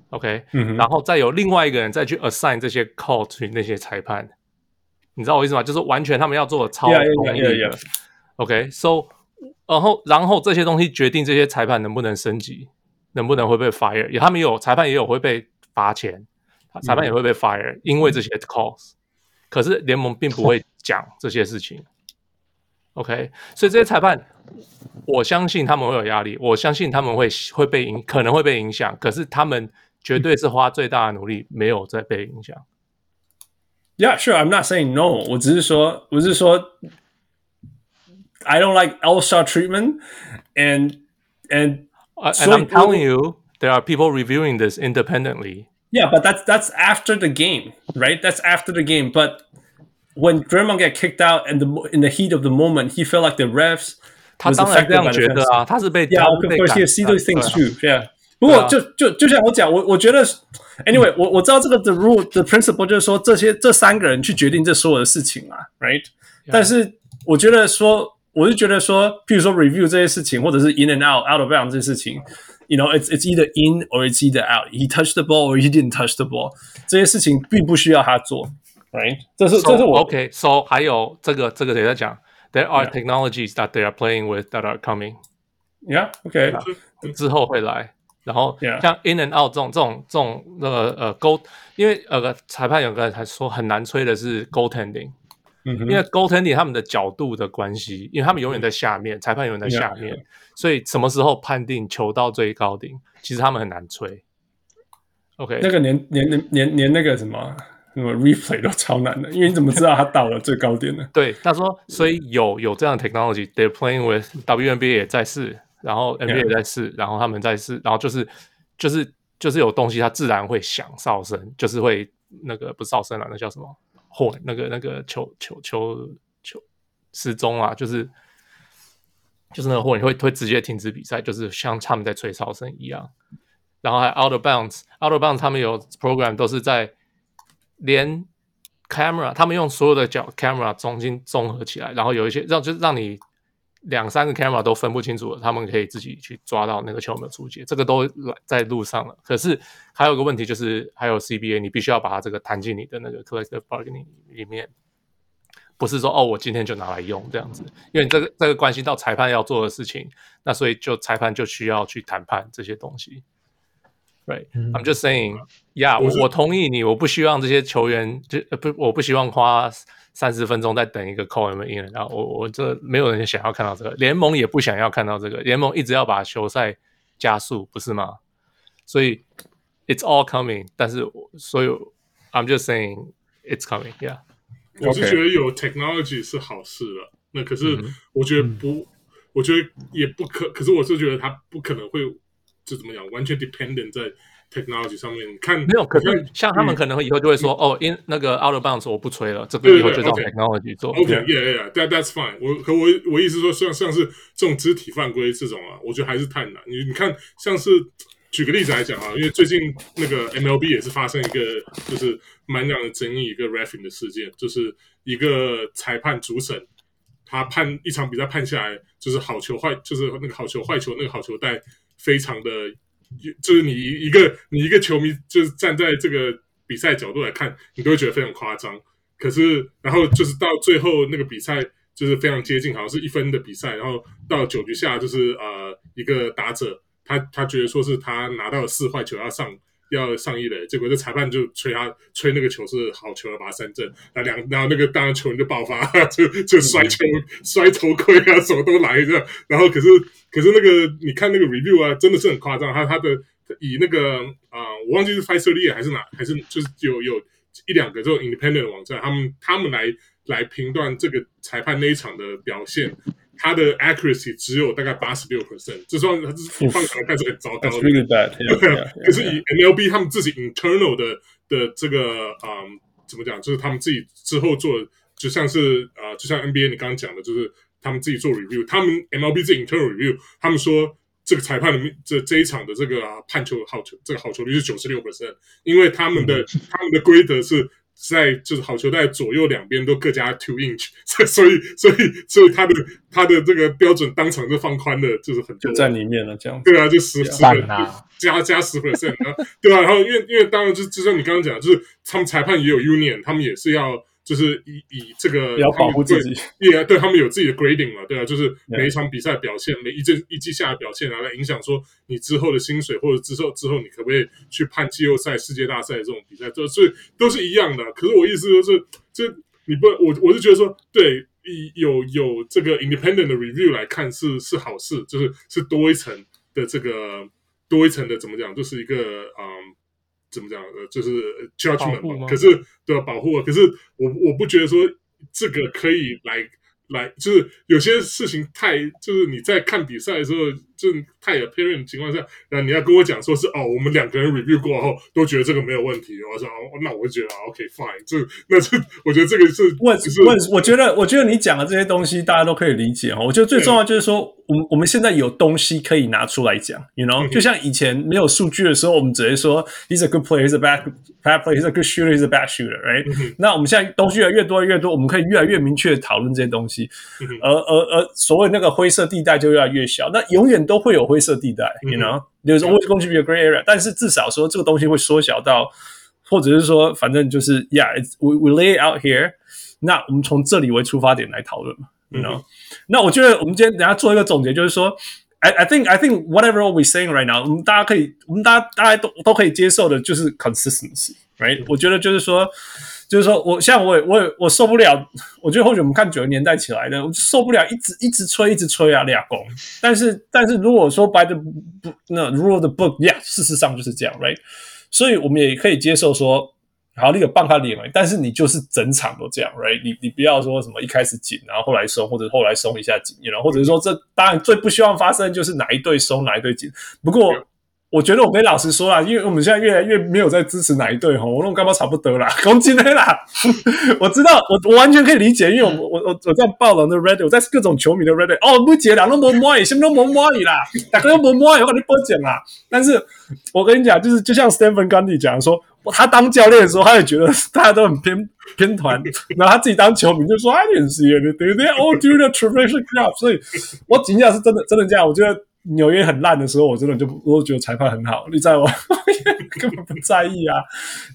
OK，嗯，然后再有另外一个人再去 assign 这些 call 去那些裁判。你知道我意思吗？就是完全他们要做的超容易。Yeah, yeah, yeah, yeah. OK，so，然后然后这些东西决定这些裁判能不能升级。能不能会被 fire？也他们有裁判也有会被罚钱，裁判也会被 fire，、嗯、因为这些 calls。可是联盟并不会 [laughs] 讲这些事情。OK，所以这些裁判，我相信他们会有压力，我相信他们会会被影，可能会被影响。可是他们绝对是花最大的努力，没有在被影响。Yeah, sure. I'm not saying no. 我只是说，我是说，I don't like All-Star treatment, and and Uh, and so I'm telling you, there are people reviewing this independently. Yeah, but that's that's after the game, right? That's after the game. But when Draymond got kicked out and the in the heat of the moment, he felt like the refs. 他当然这样觉得啊，他是被 Yeah, of course, he see those things too. Yeah. 不过就就就像我讲，我我觉得，anyway，我我知道这个 the rule the principle 就是说这些这三个人去决定这所有的事情嘛，right？但是我觉得说。我是觉得说，譬如说 review 这些事情，或者是 in and out out of bounds 这些事情，you know it's it's either in or it's either out. He touched the ball or he didn't touch the ball. 这些事情并不需要他做，right？这是 so, 这是我 OK。So 还有这个这个得再讲，there are technologies that they are playing with that are coming. Yeah, OK。之后会来， 然后像 in and out 这种这种这种那个呃 goal，因为呃裁判有个人还说很难吹的是 goaltending。嗯，因为 goaltending 他们的角度的关系，因为他们永远在下面，裁判永远在下面，所以什么时候判定球到最高点，其实他们很难吹。OK，那个连连连连连那个什么什么 replay 都超难的，因为你怎么知道他到了最高点呢？[laughs] 对，他说，所以有有这样的 technology，they're playing with WNBA 也在试，然后 NBA 也在试，yeah. 然后他们在试，然后就是就是就是有东西它自然会响哨声，就是会那个不是哨声了，那叫什么？或那个那个球球球球失踪啊，就是就是那个或你会会直接停止比赛，就是像他们在吹哨声一样。然后还 out of bounds，out of bounds，他们有 program 都是在连 camera，他们用所有的角 camera 重新综合起来，然后有一些让就是让你。两三个 camera 都分不清楚了，他们可以自己去抓到那个球有没有出界，这个都在路上了。可是还有个问题就是，还有 CBA，你必须要把它这个弹进你的那个 collective bargaining 里面，不是说哦，我今天就拿来用这样子，因为这个这个关系到裁判要做的事情，那所以就裁判就需要去谈判这些东西。Right，I'm、嗯、just saying，yeah，我我同意你，我不希望这些球员就不，我不希望花。三十分钟再等一个 call 有没有 in？然后我我这没有人想要看到这个，联盟也不想要看到这个，联盟一直要把球赛加速，不是吗？所以 it's all coming，但是所以 I'm just saying it's coming，yeah。我是觉得有 technology 是好事了，那可是我觉得不，嗯、我觉得也不可，可是我是觉得它不可能会就怎么讲，完全 dependent 在。Technology 上面看没有，可是像他们可能会以后就会说，哦，因那个 out of bounds 我不吹了，这个以后就让 technology 做。OK，yeah，yeah，that that's fine。我可我我意思说，像像是这种肢体犯规这种啊，我觉得还是太难。你你看，像是举个例子来讲啊，因为最近那个 MLB 也是发生一个就是蛮让人争议一个 refing 的事件，就是一个裁判主审。他判一场比赛判下来，就是好球坏，就是那个好球坏球那个好球带非常的，就是你一个你一个球迷，就是站在这个比赛角度来看，你都会觉得非常夸张。可是然后就是到最后那个比赛就是非常接近，好像是一分的比赛，然后到九局下就是呃一个打者，他他觉得说是他拿到了四坏球要上。要上一垒，结果这裁判就吹他吹那个球是好球，要把他三振。那两然后那个当然球员就爆发，[laughs] 就就摔球、摔头盔啊，什么都来着。然后可是可是那个你看那个 review 啊，真的是很夸张。他他的以那个啊、呃，我忘记是 Fiserv 还是哪，还是就是有有一两个这种 independent 的网站，他们他们来来评断这个裁判那一场的表现。他的 accuracy 只有大概八十六 percent，这算他是放起来看是很糟糕 really bad. Yeah, yeah, yeah. 可是以 MLB 他们自己 internal 的的这个嗯，怎么讲？就是他们自己之后做，就像是啊、呃，就像 NBA 你刚刚讲的，就是他们自己做 review，他们 MLB 自己 internal review，他们说这个裁判的这这一场的这个、啊、判球好球，这个好球率是九十六 percent，因为他们的、嗯、他们的规则是。在就是好球带左右两边都各加 two inch，[laughs] 所以所以所以他的他的这个标准当场就放宽了，就是很多就在里面了，这样对啊，就十十个加加十 percent 啊，对啊，然后因为因为当然就就像你刚刚讲，就是他们裁判也有 union，他们也是要。就是以以这个要保护自己，也对他们有自己的 grading 嘛，对啊，就是每一场比赛表现，每一季一季下的表现啊，来影响说你之后的薪水，或者之后之后你可不可以去判季后赛、世界大赛这种比赛，这所以都是一样的。可是我意思就是，这你不，我我是觉得说，对，有有这个 independent 的 review 来看是是好事，就是是多一层的这个多一层的怎么讲，就是一个嗯。怎么讲？呃，就是 judgment 嘛。可是对吧？保护啊。可是我我不觉得说这个可以来来，就是有些事情太，就是你在看比赛的时候。就太 apparent 的情况下，那你要跟我讲说是哦，我们两个人 review 过后都觉得这个没有问题，我说哦，那我就觉得 OK fine，这那这我觉得这个是问问，我觉得我觉得你讲的这些东西大家都可以理解哈。我觉得最重要就是说，我们我们现在有东西可以拿出来讲，you know，就像以前没有数据的时候，我们只会说 he's a good player, he's a bad bad player, he's a good shooter, he's a bad shooter，right？那我们现在东西越来越多越多，我们可以越来越明确的讨论这些东西，而而而所谓那个灰色地带就越来越小，那永远都。都会有灰色地带，you know，there's always going to be a gray area。但是至少说这个东西会缩小到，或者是说，反正就是，yeah，we we lay it out here。那我们从这里为出发点来讨论嘛，you know。那我觉得我们今天等下做一个总结，就是说，I I think I think whatever we're saying right now，我们大家可以，我们大家大家都都可以接受的，就是 consistency，right？我觉得就是说。就是说，我像我也我也我受不了。我觉得或许我们看九十年代起来的，我受不了一直一直吹一直吹啊，俩攻。但是但是如果说 by the book 那 rule the book，yeah，事实上就是这样，right？所以我们也可以接受说，好，那个棒他脸，但是你就是整场都这样，right？你你不要说什么一开始紧，然后后来松，或者后来松一下紧，然后或者是说这当然最不希望发生就是哪一队松哪一队紧。不过。我觉得我可以老实说啦，因为我们现在越来越没有在支持哪一队哈，我那种干嘛差不多啦，[laughs] 攻击的啦。[laughs] 我知道，我我完全可以理解，因为我我我我在报了那 Reddit，我在各种球迷的 Reddit，哦，不接了，那么摸你，什么都没摸你啦，[laughs] 大家都没摸你，话你不讲啦。但是我跟你讲，就是就像 Stephen Gundy 讲说，他当教练的时候，他也觉得大家都很偏偏团，然后他自己当球迷就说，I didn't see it，对不对？All due to tradition club，所以我紧接着是真的真的这样，我觉得。纽约很烂的时候，我真的就我觉得裁判很好。你知道吗？[laughs] 根本不在意啊，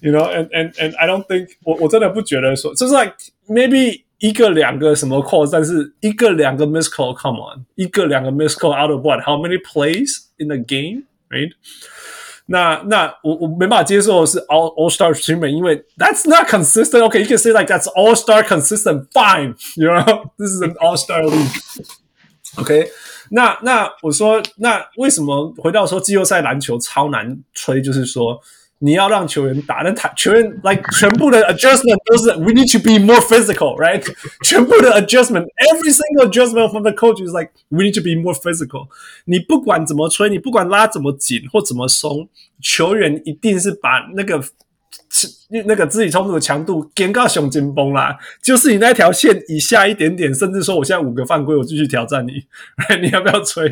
you know，and and and I don't think 我我真的不觉得说，就是 like maybe 一个两个什么 call，但是一个两个 miss call，come on，一个两个 miss call out of what？How many plays in the game？Right？那那我我没办法接受的是 all all star treatment，因为 that's not consistent。Okay，you can say like that's all star consistent，fine，you know，this is an all star league。 OK。那那我说，那为什么回到说季后赛篮球超难吹？就是说你要让球员打，那他球员 like 全部的 adjustment 都是 we need to be more physical，right？全部的 adjustment，every single adjustment from the coach is like we need to be more physical。你不管怎么吹，你不管拉怎么紧或怎么松，球员一定是把那个。那个肢体冲突的强度，更高熊紧绷啦，就是你那条线以下一点点，甚至说我现在五个犯规，我继续挑战你 [laughs] 你要不要吹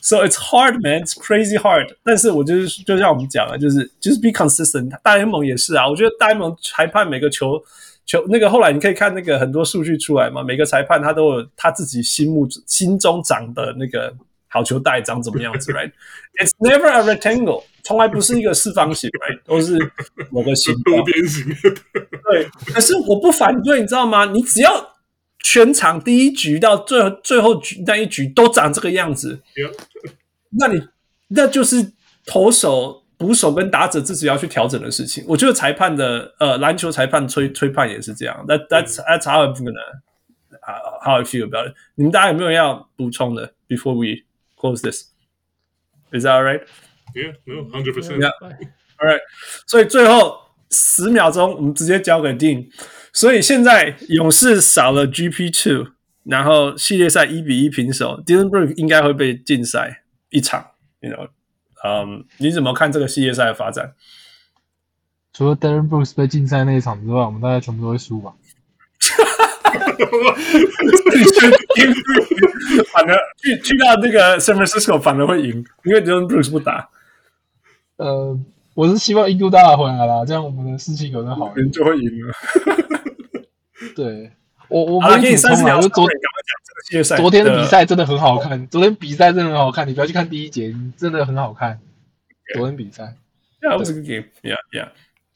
？So it's hard, man, it's crazy hard。但是我就是就像我们讲的，就是就是 be consistent。大联盟也是啊，我觉得大联盟裁判每个球球那个后来你可以看那个很多数据出来嘛，每个裁判他都有他自己心目心中长的那个好球带长怎么样子，[laughs] right？It's never a rectangle，从来不是一个四方形，[laughs] right？都是某个形多边形。[laughs] 对，可是我不反对，你知道吗？你只要全场第一局到最后最后局那一局都长这个样子那你那就是投手。捕手跟打者自己要去调整的事情，我觉得裁判的呃篮球裁判吹吹判也是这样。That that's that's how I'm gonna how I feel about it。你们大家有没有要补充的？Before we close this, is that all right? Yeah, no, hundred percent. Yeah, alright. 所以最后十秒钟，我们直接交给 Dean。所以现在勇士少了 GP two，然后系列赛一比一平手，Dillon Brooks 应该会被禁赛一场，you know。嗯，um, 你怎么看这个系列赛的发展？除了 Dillon Brooks 被禁赛那一场之外，我们大概全部都会输吧。反而去去到那个 San Francisco 反而会赢，因为 Dillon Brooks 不打。呃，我是希望印度大回来了，这样我们的士气可能好一点，就会赢了。对，我我们给你三十秒，就昨。昨天的比赛真的很好看，昨天比赛真的很好看，你不要去看第一节，真的很好看。昨天比赛，Yeah, it was a good game. Yeah, yeah.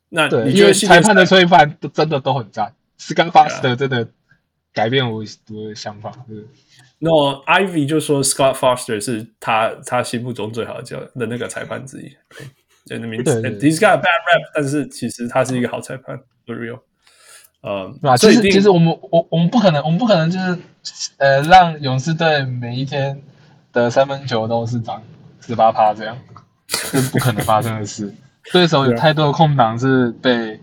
那对，因为裁判的吹判都真的都很赞，Scott Foster 真的改变我我的想法。那 Ivy 就说 Scott Foster 是他他心目中最好的教的那个裁判之一，真的名字。He's got a bad rap，但是其实他是一个好裁判，For real。呃，对吧？其实其实我们我我们不可能，我们不可能就是呃让勇士队每一天的三分球都是涨十八趴这样，这是不可能发生的事。[laughs] 对手有太多的空档是被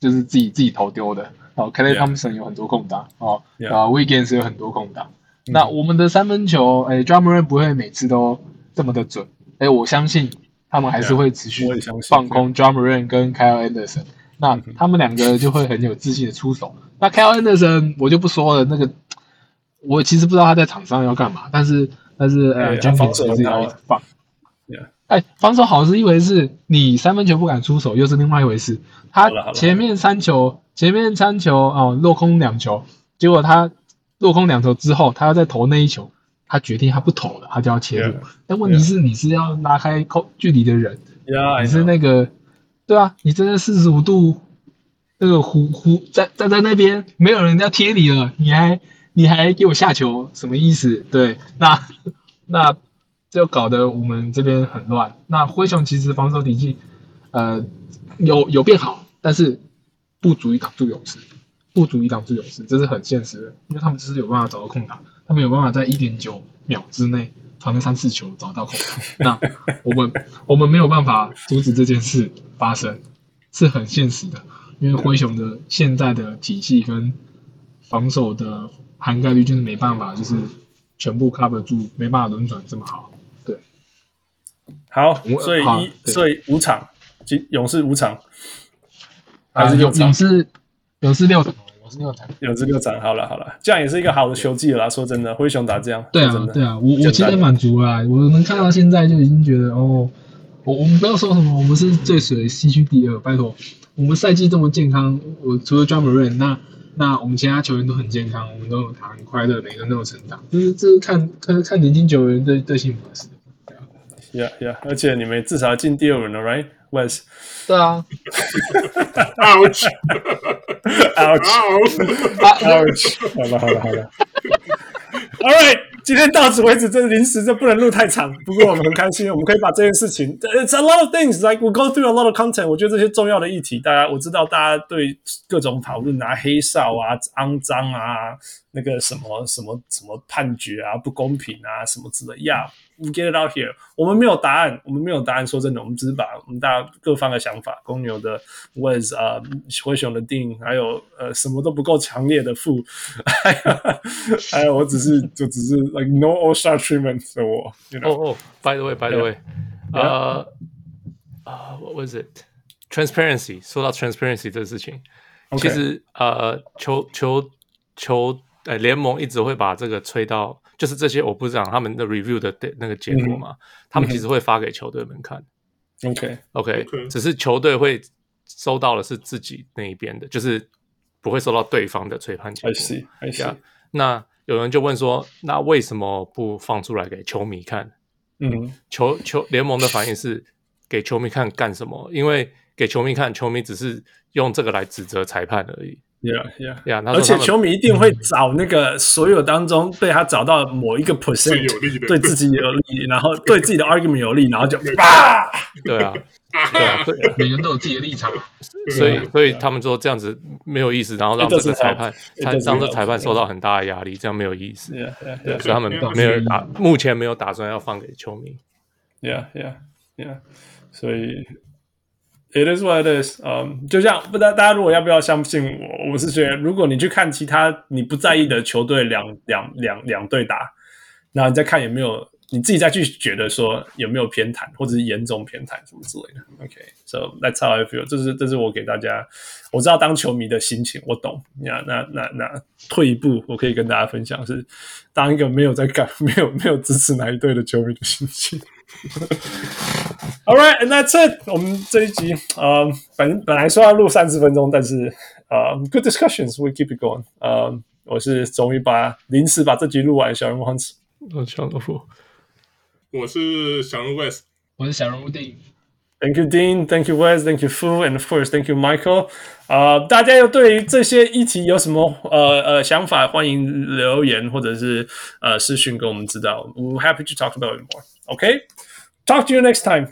就是自己自己投丢的。哦 k e l l y Thompson 有很多空档哦，啊 w e e k e n d s 有很多空档。那我们的三分球，哎，Ja Morant 不会每次都这么的准。哎，我相信他们还是会持续放空 Ja Morant 跟 Kyle Anderson。那他们两个就会很有自信的出手。那 Kyle Anderson 我就不说了，那个我其实不知道他在场上要干嘛，但是但是呃，Jenkins 还是要放。哎，防守好是一回事，你三分球不敢出手又是另外一回事。他前面三球，前面三球哦落空两球，结果他落空两球之后，他要再投那一球，他决定他不投了，他就要切入。但问题是你是要拉开空距离的人，你是那个。对啊，你真的四十五度那个弧弧站站在那边，没有人要贴你了，你还你还给我下球，什么意思？对，那那就搞得我们这边很乱。那灰熊其实防守体系呃有有变好，但是不足以挡住勇士，不足以挡住勇士，这是很现实的，因为他们只是有办法找到空档，他们有办法在一点九秒之内传个三四球找到空档，[laughs] 那我们我们没有办法阻止这件事。发生是很现实的，因为灰熊的现在的体系跟防守的涵盖率就是没办法，就是全部 cover 住，没办法轮转这么好。对，好，所以一所以五场，勇士五场，还是勇勇士勇士六场，勇士六场，勇士六场。好了好了，这样也是一个好的球技了啦。说真的，灰熊打这样，对啊对啊，我我其实满足啦，我能看到现在就已经觉得哦。我我们不要说什么，我们是最水西区第二，拜托，我们赛季这么健康，我除了 Ja Morant，那那我们其他球员都很健康，我们都有他很快乐，每个人都有成长，就是这是看看看年轻球员最最幸福的事。Yeah yeah，而且你们至少进第二轮了 was 对啊。Ouch ouch ouch 好了好了好了。Alright 今天到此为止这临时这不能录太长不过我们很开心我们可以把这件事情 it's a lot of things like we go through a lot of content 我觉得这些重要的议题大家我知道大家对各种讨论啊黑哨啊肮脏啊那个什么什么什么判决啊、不公平啊什么之类呀。Yeah. We get it out here。我们没有答案，我们没有答案。说真的，我们只是把我们大家各方的想法，公牛的 Was 啊，灰熊的 Dean，还有呃什么都不够强烈的负，还有我只是就只是 like no all star treatment 的我。哦哦，By the way，By the way，呃啊，What was it？Transparency。说到 transparency 这个事情，其实呃，球球球，呃，联盟一直会把这个吹到。就是这些，我不知道他们的 review 的那个结果嘛，嗯、他们其实会发给球队们看。OK OK，只是球队会收到的是自己那一边的，就是不会收到对方的吹判结果。I see, I see. 那有人就问说，那为什么不放出来给球迷看？嗯，球球联盟的反应是给球迷看干什么？因为给球迷看，球迷只是用这个来指责裁判而已。Yeah, yeah, yeah. 而且球迷一定会找那个所有当中被他找到某一个 percent 对自己有利，然后对自己的 argument 有利，然后就啊，对啊，对啊，每个人都有自己的立场，所以所以他们说这样子没有意思，然后让这个裁判，他让这裁判受到很大的压力，这样没有意思。Yeah, 所以他们没有打，目前没有打算要放给球迷。Yeah, yeah, yeah. 所以。It is what it is。嗯，就像不知道大家如果要不要相信我，我是觉得，如果你去看其他你不在意的球队两两两两队打，然后你再看有没有你自己再去觉得说有没有偏袒或者是严重偏袒什么之类的。OK，so that's how I feel。这是这是我给大家，我知道当球迷的心情，我懂。那那那那退一步，我可以跟大家分享是当一个没有在干没有没有支持哪一队的球迷的心情。All right, and that's it。我们这一集，呃，本本来说要录三十分钟，但是呃，good discussions, we keep it going。呃，我是终于把临时把这集录完，小人物 Hans，我小人物，我是小人物 West，我是小人物 Dean。Thank you, Dean. Thank you, West. Thank you, Fu. And of course, thank you, Michael. 啊、uh,，大家又对于这些议题有什么呃呃想法？欢迎留言或者是呃私讯给我们知道。We're happy to talk about it more. OK. Talk to you next time。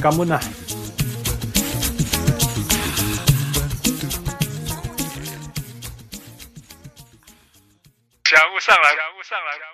干不呢？小人物上来，小人物上来。